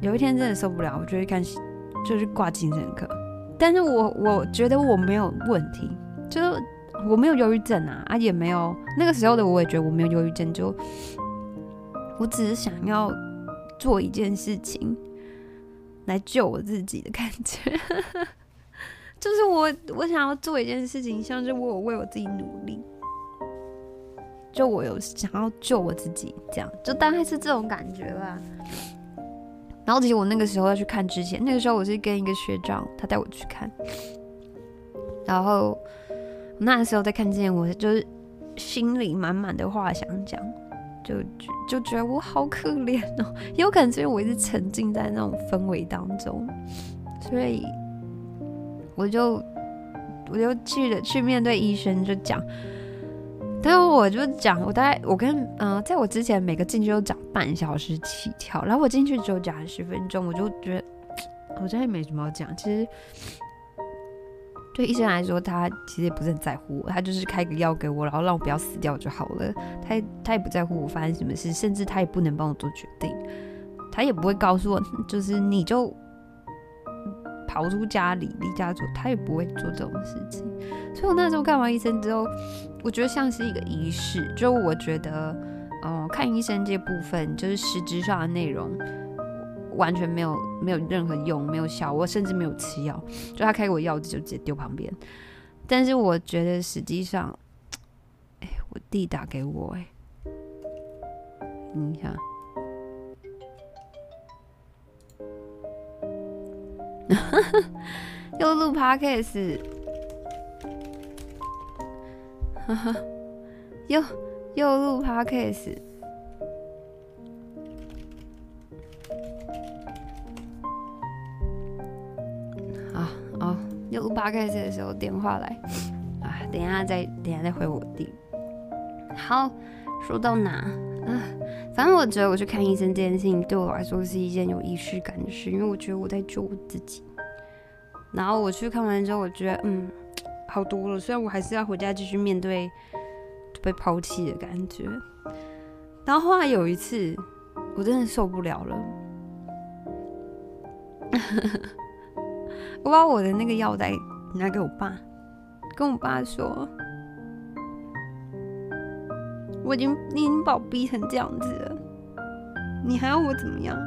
有一天真的受不了，我就去看，就是挂精神科。但是我我觉得我没有问题，就是我没有忧郁症啊，啊也没有那个时候的我也觉得我没有忧郁症，就我只是想要做一件事情来救我自己的感觉，[LAUGHS] 就是我我想要做一件事情，像是我为我自己努力，就我有想要救我自己，这样就大概是这种感觉吧。然后其实我那个时候要去看之前，那个时候我是跟一个学长，他带我去看。然后那时候在看之前，我就是心里满满的话想讲，就就觉得我好可怜哦。也有可能是因为我一直沉浸在那种氛围当中，所以我就我就去了去面对医生，就讲但是我就讲，我大概我跟嗯、在我之前每个进去都讲半小时起跳，然后我进去只有讲了十分钟，我就觉得我真的没什么要讲。其实对医生来说，他其实也不是很在乎我，他就是开个药给我，然后让我不要死掉就好了。他他也不在乎我发生什么事，甚至他也不能帮我做决定，他也不会告诉我，就是你就。逃出家里，离家出走，他也不会做这种事情。所以我那时候看完医生之后，我觉得像是一个仪式。就我觉得，哦、看医生这部分，就是实质上的内容完全没有没有任何用，没有效，我甚至没有吃药，就他开给我药就直接丢旁边。但是我觉得实际上，哎，我弟打给我，哎，你看。[LAUGHS] 又录 podcast，[LAUGHS] 又又录 podcast，啊，又录 podcast 的时候电话来，啊，等一下再等一下再回我弟。好，说到哪？啊，反正我觉得我去看医生这件事情对我来说是一件有仪式感的事，因为我觉得我在救我自己。然后我去看完之后，我觉得嗯，好多了。虽然我还是要回家继续面对被抛弃的感觉。然后后来有一次，我真的受不了了，[LAUGHS] 我把我的那个药袋拿给我爸，跟我爸说。我已经，你已经把我逼成这样子了，你还要我怎么样？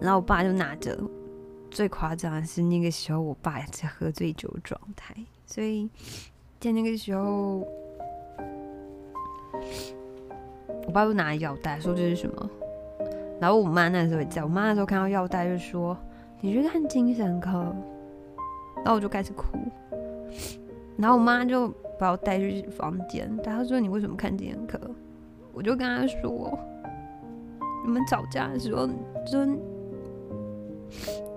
然后我爸就拿着，最夸张的是那个时候，我爸也在喝醉酒状态，所以在那个时候，我爸就拿药袋说这是什么，然后我妈那时候也在，我妈那时候看到药袋就说。你去看精神科，然后我就开始哭，然后我妈就把我带去房间，她说：“你为什么看精神科？”我就跟她说：“你们吵架的时候，就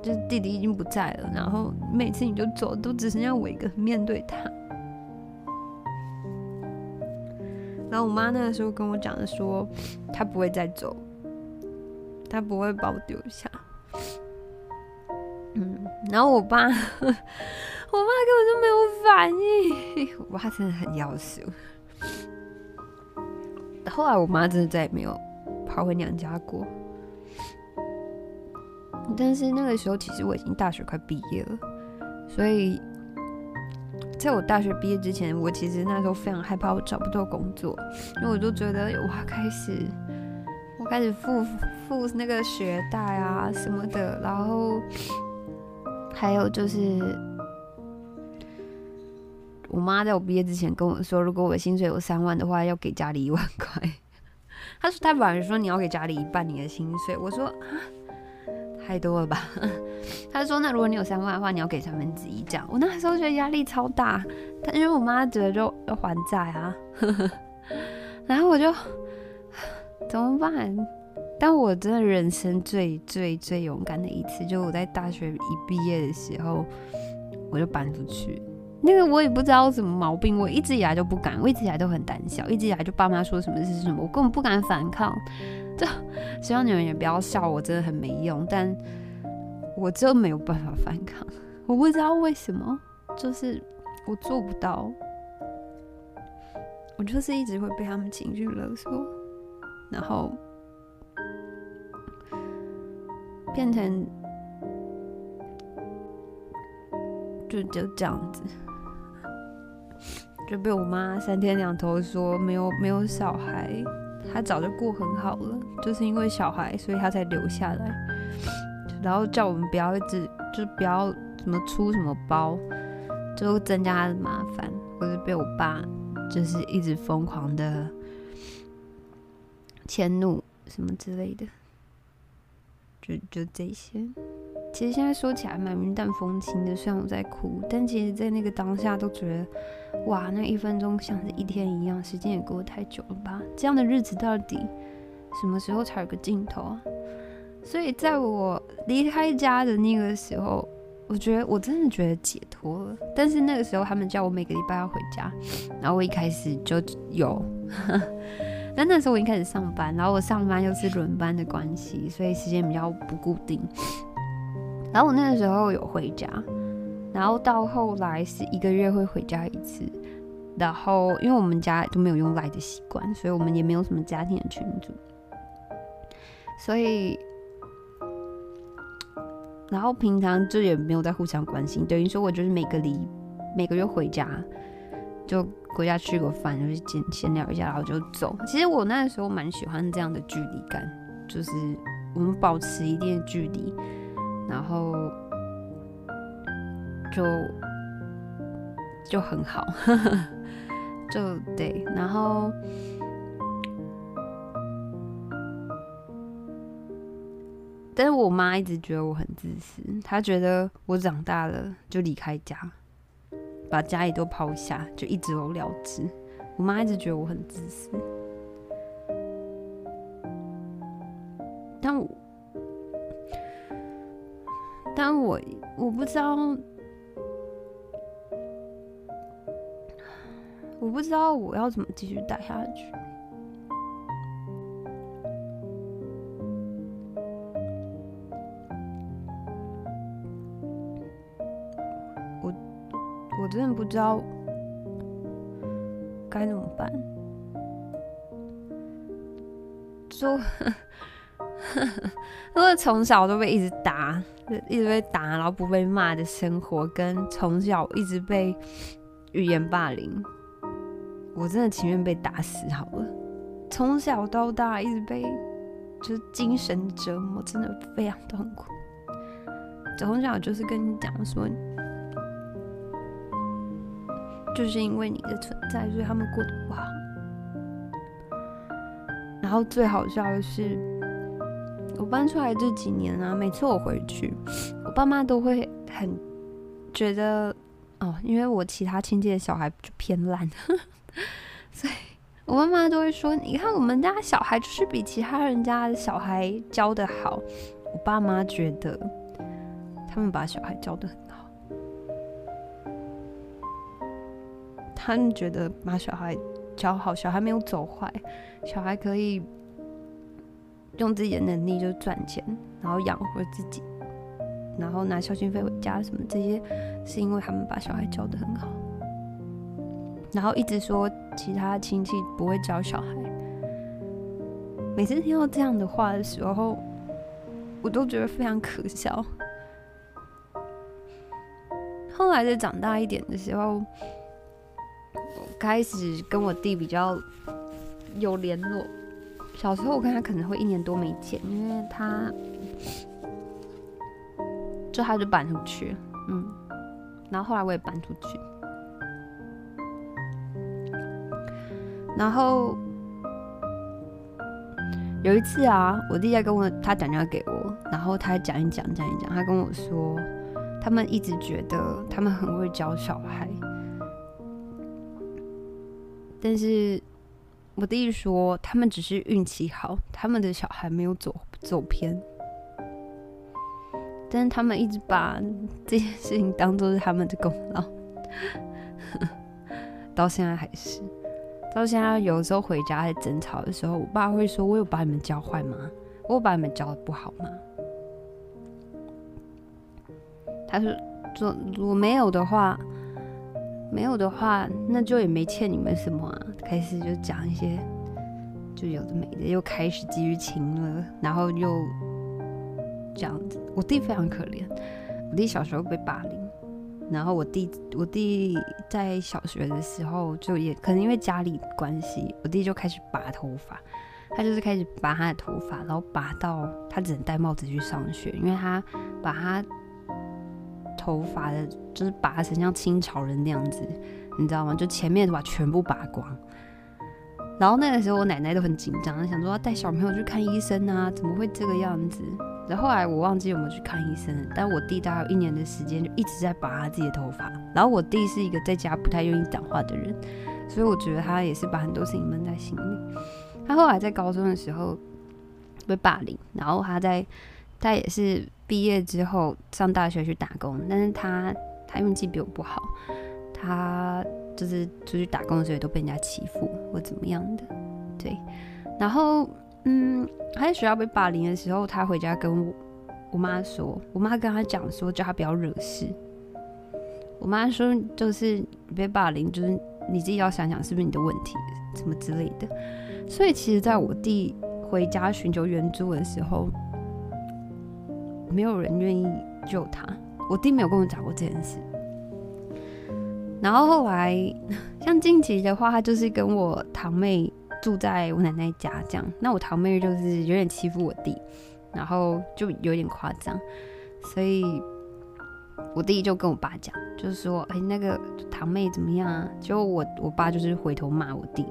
就弟弟已经不在了，然后每次你就走，都只剩下我一个面对他。”然后我妈那个时候跟我讲的说：“她不会再走，她不会把我丢下。”然后我爸，我爸根本就没有反应，[LAUGHS] 我爸真的很夭寿。后来我妈真的再也没有跑回娘家过。但是那个时候，其实我已经大学快毕业了，所以在我大学毕业之前，我其实那时候非常害怕我找不到工作，因为我就觉得我要开始，我开始付付那个学贷啊什么的，然后。还有就是，我妈在我毕业之前跟我说，如果我薪水有三万的话，要给家里一万块。[LAUGHS] 她说，她本来说你要给家里一半你的薪水，我说啊，太多了吧？[LAUGHS] 她说，那如果你有三万的话，你要给三分之一这样。我那时候觉得压力超大，但因为我妈觉得就要还债啊，[LAUGHS] 然后我就 [SIGHS] 怎么办？但我真的人生最最最勇敢的一次，就是我在大学一毕业的时候，我就搬出去。那个我也不知道什么毛病，我一直以来就不敢，我一直以来都很胆小，一直以来就爸妈说什么是什么，我根本不敢反抗。就希望你们也不要笑我，真的很没用。但我真没有办法反抗，我不知道为什么，就是我做不到。我就是一直会被他们情绪勒索，然后。变成就就这样子，就被我妈三天两头说没有没有小孩，她早就过很好了，就是因为小孩，所以她才留下来。然后叫我们不要一直就不要什么出什么包，就增加她的麻烦，或者被我爸就是一直疯狂的迁怒什么之类的。就就这些，其实现在说起来蛮云淡风轻的，虽然我在哭，但其实，在那个当下都觉得，哇，那一分钟像是一天一样，时间也过得太久了吧？这样的日子到底什么时候才有个尽头啊？所以在我离开家的那个时候，我觉得我真的觉得解脱了。但是那个时候他们叫我每个礼拜要回家，然后我一开始就有，但那时候我已经开始上班，然后我上班又是轮班的关系，所以时间比较不固定。然后我那个时候有回家，然后到后来是一个月会回家一次。然后因为我们家都没有用 LINE 的习惯，所以我们也没有什么家庭的群组，所以，然后平常就也没有在互相关心，等于说我就是每个礼每个月回家，就回家吃个饭，就是闲闲聊一下，然后就走。其实我那时候蛮喜欢这样的距离感，就是我们保持一定的距离。然后就就很好，[LAUGHS] 就对。然后，但是我妈一直觉得我很自私，她觉得我长大了就离开家，把家里都抛下，就一走了之。我妈一直觉得我很自私，但我。但我我不知道，我不知道我要怎么继续待下去。我真的不知道该怎么办。就，[LAUGHS] 因为从小都被一直打。一直被打，然后不被骂的生活，跟从小一直被语言霸凌，我真的情愿被打死好了。从小到大一直被就是精神折磨，真的非常痛苦。从小就是跟你讲说，就是因为你的存在，所以他们过得不好。然后最好笑的是。我搬出来这几年啊，每次我回去，我爸妈都会很觉得哦，因为我其他亲戚的小孩就偏烂，[LAUGHS] 所以我妈妈都会说：“你看我们家小孩就是比其他人家的小孩教得好。”我爸妈觉得他们把小孩教得很好，他们觉得把小孩教好，小孩没有走坏，小孩可以。用自己的能力就赚钱，然后养活自己，然后拿孝心费回家什么这些，是因为他们把小孩教得很好，然后一直说其他亲戚不会教小孩。每次听到这样的话的时候，我都觉得非常可笑。后来再长大一点的时候，开始跟我弟比较有联络。小时候我跟他可能会一年多没见，因为他就他就搬出去，嗯，然后后来我也搬出去，然后有一次啊，我弟在跟我他打电话给我，然后他讲一讲讲一讲，他跟我说，他们一直觉得他们很会教小孩，但是。我弟说，他们只是运气好，他们的小孩没有走走偏，但是他们一直把这件事情当做是他们的功劳，[LAUGHS] 到现在还是，到现在有时候回家在争吵的时候，我爸会说：“我有把你们教坏吗？我有把你们教的不好吗？”他说：“说如果没有的话。”没有的话，那就也没欠你们什么啊。开始就讲一些，就有的没的，又开始继续亲了，然后又这样子。我弟非常可怜，我弟小时候被霸凌，然后我弟我弟在小学的时候就也可能因为家里关系，我弟就开始拔头发，他就是开始拔他的头发，然后拔到他只能戴帽子去上学，因为他把他。头发的，就是拔成像清朝人那样子，你知道吗？就前面的头发全部拔光。然后那个时候我奶奶都很紧张，想说要带小朋友去看医生啊，怎么会这个样子？然后后来我忘记有没有去看医生，但我弟大概有一年的时间就一直在拔他自己的头发。然后我弟是一个在家不太愿意讲话的人，所以我觉得他也是把很多事情闷在心里。他后来在高中的时候被霸凌，然后他在他也是毕业之后上大学去打工，但是他他运气比我不好，他就是出去打工的时候都被人家欺负或怎么样的，对。然后，嗯，他在学校被霸凌的时候，他回家跟我我妈说，我妈跟他讲说，叫他不要惹事。我妈说，就是被霸凌，就是你自己要想想是不是你的问题，什么之类的。所以，其实在我弟回家寻求援助的时候，没有人愿意救他。我弟没有跟我讲过这件事。然后后来，[LAUGHS] 像近期的话，他就是跟我堂妹住在我奶奶家这样。那我堂妹就是有点欺负我弟，然后就有点夸张，所以我弟就跟我爸讲，就是说，哎，那个堂妹怎么样啊？结果我我爸就是回头骂我弟。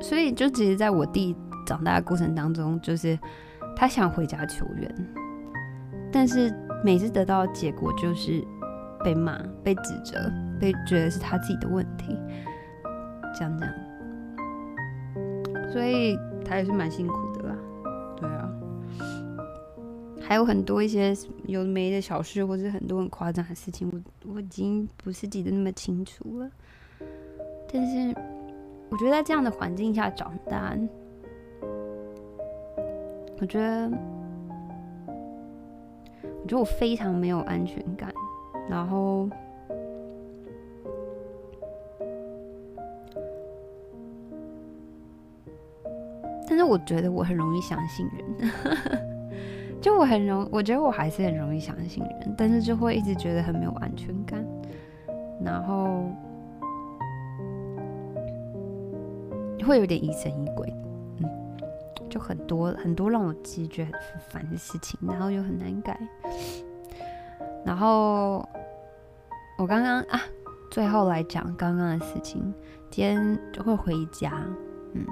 所以就其实在我弟长大的过程当中，就是他想回家求援。但是每次得到的结果就是被骂、被指责、被觉得是他自己的问题，这样这样，所以他也是蛮辛苦的啦。对啊，还有很多一些有没的小事，或是很多很夸张的事情，我我已经不是记得那么清楚了。但是我觉得在这样的环境下长大，我觉得。我觉得我非常没有安全感，然后，但是我觉得我很容易相信人，[LAUGHS] 就我很容，我觉得我还是很容易相信人，但是就会一直觉得很没有安全感，然后会有点疑神疑鬼。就很多很多让我其实觉得很烦的事情，然后又很难改。然后我刚刚啊，最后来讲刚刚的事情。今天就会回家，嗯，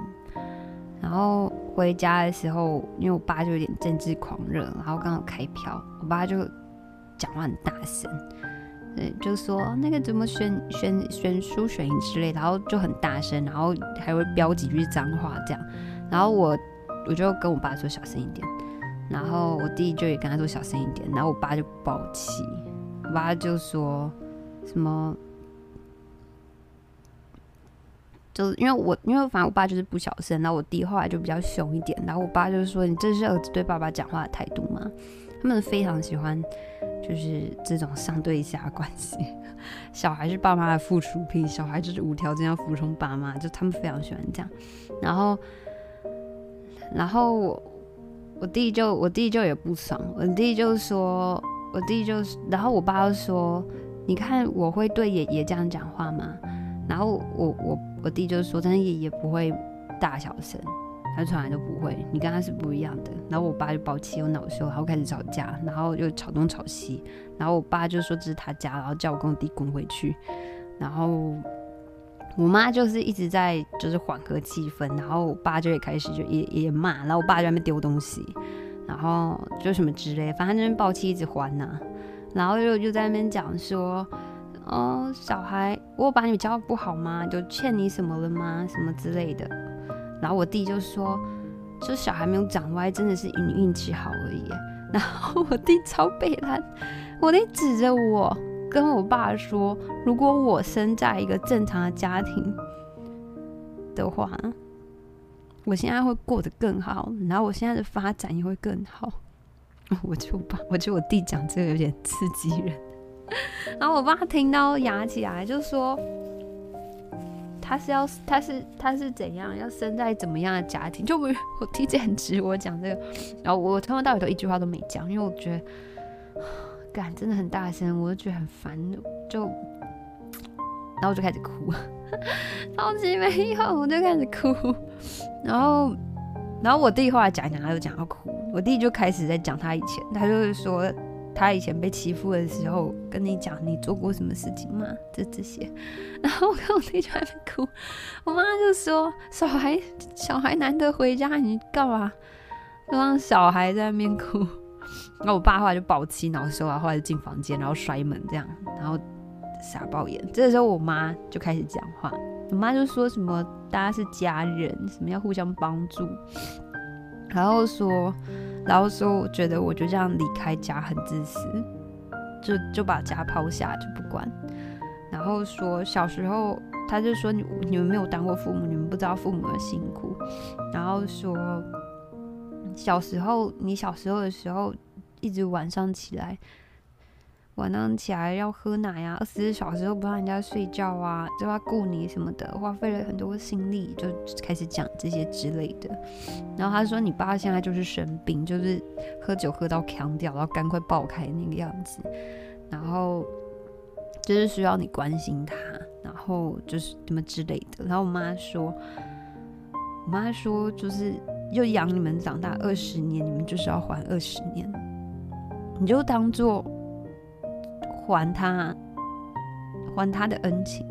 然后回家的时候，因为我爸就有点政治狂热，然后刚好开票，我爸就讲话很大声，对，就说那个怎么选选选输选赢之类，然后就很大声，然后还会飙几句脏话这样，然后我。我就跟我爸说小声一点，然后我弟就也跟他说小声一点，然后我爸就爆气，我爸就说什么，就因为我因为反正我爸就是不小声，然后我弟后来就比较凶一点，然后我爸就说，你这是儿子对爸爸讲话的态度吗？他们非常喜欢就是这种上对下关系，小孩是爸妈的附属品，小孩就是无条件要服从爸妈，就他们非常喜欢这样，然后。然后我我弟就我弟就也不爽，我弟就说，我弟就然后我爸就说，你看我会对爷爷这样讲话吗？然后我我我弟就说，但是爷爷不会大小声，他从来都不会，你跟他是不一样的。然后我爸就爆气又恼羞，然后开始吵架，然后又吵东吵西，然后我爸就说这是他家，然后叫我跟我弟滚回去，然后。我妈就是一直在就是缓和气氛，然后我爸就也开始就也也骂，然后我爸就在那边丢东西，然后就什么之类，反正那边爆气一直还呐，然后就就在那边讲说，哦，小孩，我把你教不好吗？就欠你什么了吗？什么之类的，然后我弟就说，就小孩没有长歪，真的是你运气好而已。[LAUGHS] 然后我弟超北烂，我弟指着我。跟我爸说，如果我生在一个正常的家庭的话，我现在会过得更好，然后我现在的发展也会更好。[LAUGHS] 我就爸，我觉得我弟讲这个有点刺激人。[LAUGHS] 然后我爸听到牙起来，就说他是要他是他是怎样要生在怎么样的家庭？就我 [LAUGHS] 我弟这很直，我讲这个，然后我从头到尾都一句话都没讲，因为我觉得。干真的很大声，我就觉得很烦，就，然后我就开始哭，[LAUGHS] 超级没用，我就开始哭，然后，然后我弟后来讲讲，他就讲要哭，我弟就开始在讲他以前，他就是说他以前被欺负的时候，跟你讲你做过什么事情吗？这这些，[LAUGHS] 然后我看我弟就在那哭，我妈就说小孩小孩难得回家，你干嘛就让小孩在那边哭？那我爸后来就爆气恼羞啊，后来就进房间，然后摔门这样，然后傻爆眼。这个时候我妈就开始讲话，我妈就说什么大家是家人，什么要互相帮助。然后说，然后说，我觉得我就这样离开家很自私，就就把家抛下就不管。然后说小时候，他就说你你们没有当过父母，你们不知道父母的辛苦。然后说小时候你小时候的时候，一直晚上起来。晚上起来要喝奶啊，二十四小时都不让人家睡觉啊，就要顾你什么的，花费了很多心力，就开始讲这些之类的。然后他说：“你爸现在就是生病，就是喝酒喝到呛掉，然后肝快爆开那个样子，然后就是需要你关心他，然后就是什么之类的。”然后我妈说：“我妈说就是又养你们长大二十年，你们就是要还二十年，你就当做。”还他，还他的恩情。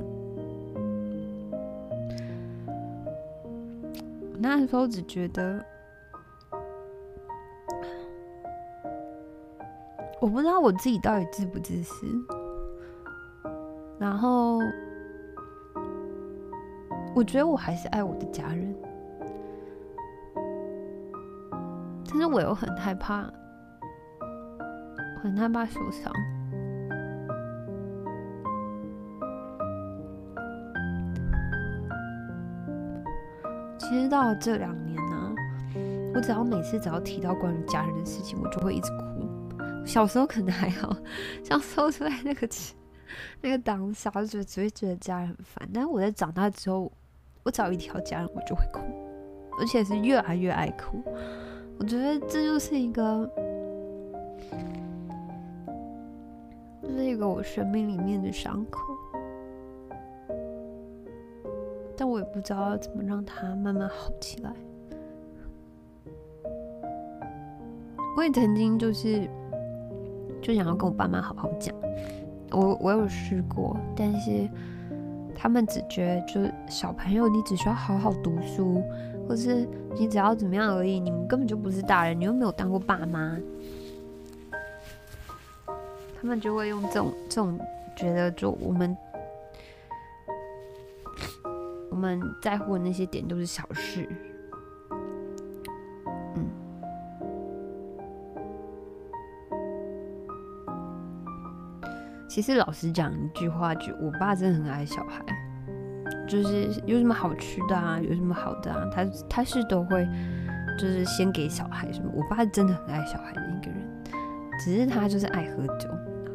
那时候只觉得，我不知道我自己到底自不自私。然后，我觉得我还是爱我的家人，但是我又很害怕，很害怕受伤。其实到这两年呢、我只要每次只要提到关于家人的事情，我就会一直哭。小时候可能还好，小时候在那个那个当下，就只会觉得家人很烦。但是我在长大之后，我只要一提到家人，我就会哭，而且是越来越爱哭。我觉得这就是一个，是一个我生命里面的伤口。但我也不知道怎么让他慢慢好起来。我也曾经就是就想要跟我爸妈好好讲，我我有试过，但是他们只觉得就小朋友，你只需要好好读书，或是你只要怎么样而已，你们根本就不是大人，你又没有当过爸妈，他们就会用这种这种觉得就我们。我们在乎的那些点都是小事，嗯。其实老实讲一句话，就我爸真的很爱小孩，就是有什么好吃的啊，有什么好的啊，他他是都会，就是先给小孩什么。我爸真的很爱小孩的一个人，只是他就是爱喝酒，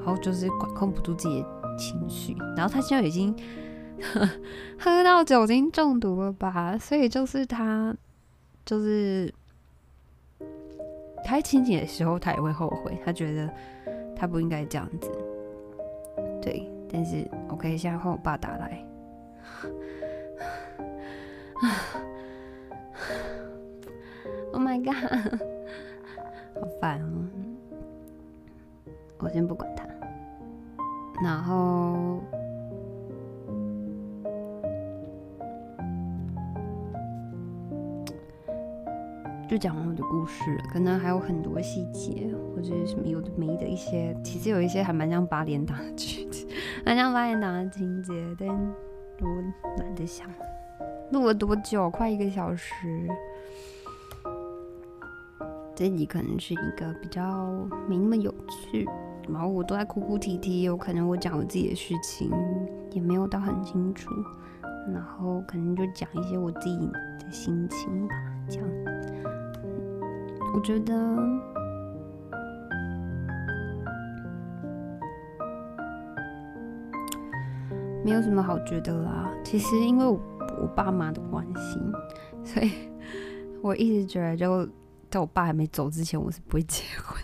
然后就是管控不住自己的情绪，然后他现在已经。[LAUGHS] 喝到酒精中毒了吧？所以就是他，就是他清醒的时候，他也会后悔，他觉得他不应该这样子。对，但是 OK，现在换我爸打来。[SIGHS] Oh my god，好烦哦！我先不管他，然后。就讲完我的故事，可能还有很多细节，或者什么有的没的一些，其实有一些还蛮像八点档的剧情，蛮像八点档的情节，但我懒得想。录了多久？快一个小时。这集可能是一个比较没那么有趣，然后我都在哭哭啼啼，有可能我讲我自己的事情也没有到很清楚，然后可能就讲一些我自己的心情吧，这样。我觉得没有什么好觉得啦。其实因为我，我爸妈的关系，所以 [LAUGHS] 我一直觉得，就在我爸还没走之前，我是不会结婚。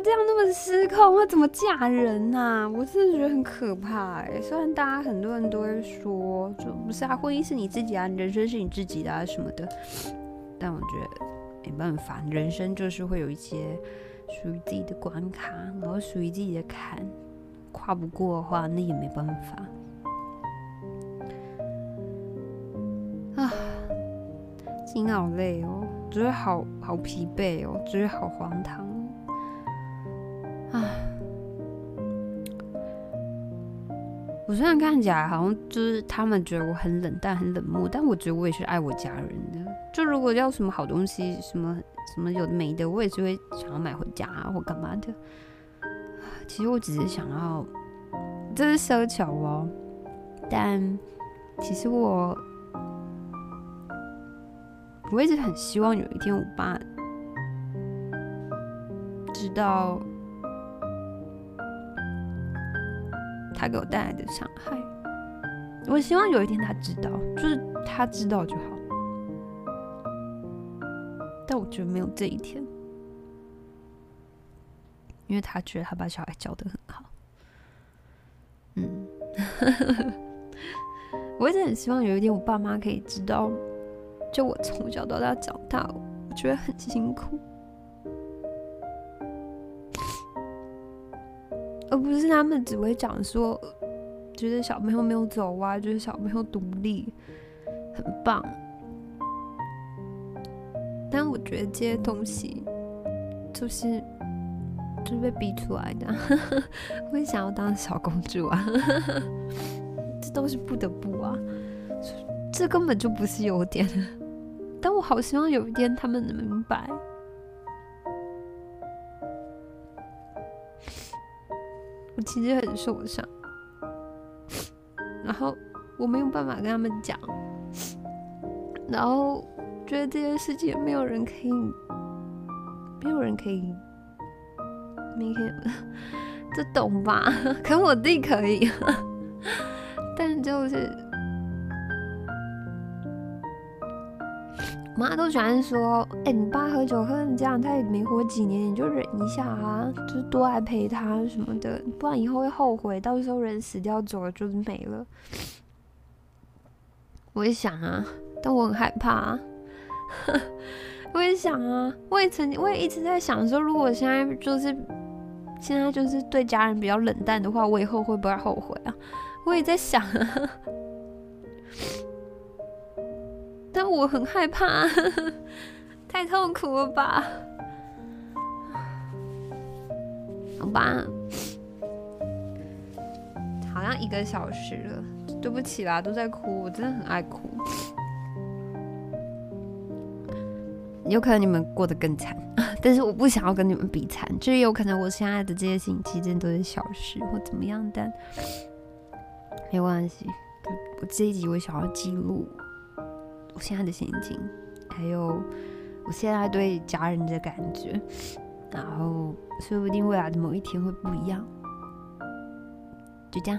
这样那么失控，我怎么嫁人啊？我真的觉得很可怕哎。虽然大家很多人都会说，就不是啊，婚姻是你自己啊，人生是你自己的啊什么的。但我觉得没办法，人生就是会有一些属于自己的关卡，然后属于自己的坎，跨不过的话，那也没办法。啊，心好累哦，觉得好好疲惫哦，觉得好荒唐我虽然看起来好像就是他们觉得我很冷淡、很冷漠，但我觉得我也是爱我家人的。就如果要什么好东西，什么什么有的没的，我也是会想要买回家啊，或干嘛的。其实我只是想要，这是奢求哦。但其实我，我一直很希望有一天我爸知道他给我带来的伤害。我希望有一天他知道，就是他知道就好。但我觉得没有这一天，因为他觉得他把小孩教得很好。嗯。[LAUGHS] 我一直很希望有一天我爸妈可以知道，就我从小到大长大，我觉得很辛苦，而不是他们只会讲说，觉得小朋友没有走歪，觉得小朋友独立很棒。但我觉得这些东西就是就是被逼出来的，[LAUGHS] 我也想要当小公主啊。[LAUGHS] 这都是不得不啊，这根本就不是优点。但我好希望有一天他们能明白，我其实很受伤，然后我没有办法跟他们讲，然后觉得这件事情没有人可以，没有人可以，没可以，[LAUGHS] 这懂吧？[LAUGHS] 可我弟可以。[LAUGHS] 但就是，妈都喜欢说：“哎、你爸喝酒喝成这样，他也没活几年，你就忍一下啊，就是多爱陪他什么的，不然以后会后悔，到时候人死掉走了就是没了。”我也想啊，但我很害怕啊。[LAUGHS] 我也想啊，我也曾经，我也一直在想说，如果现在就是现在就是对家人比较冷淡的话，我以后会不会后悔啊？我也在想啊，但我很害怕，太痛苦了吧？好吧，好像一个小时了，对不起啦，都在哭，我真的很爱哭。有可能你们过得更惨，但是我不想要跟你们比惨，就是有可能我现在的这些事情其实都是小事或怎么样，但。没关系，我这一集我想要记录我现在的心情，还有我现在对家人的感觉，然后说不定未来的某一天会不一样，就这样。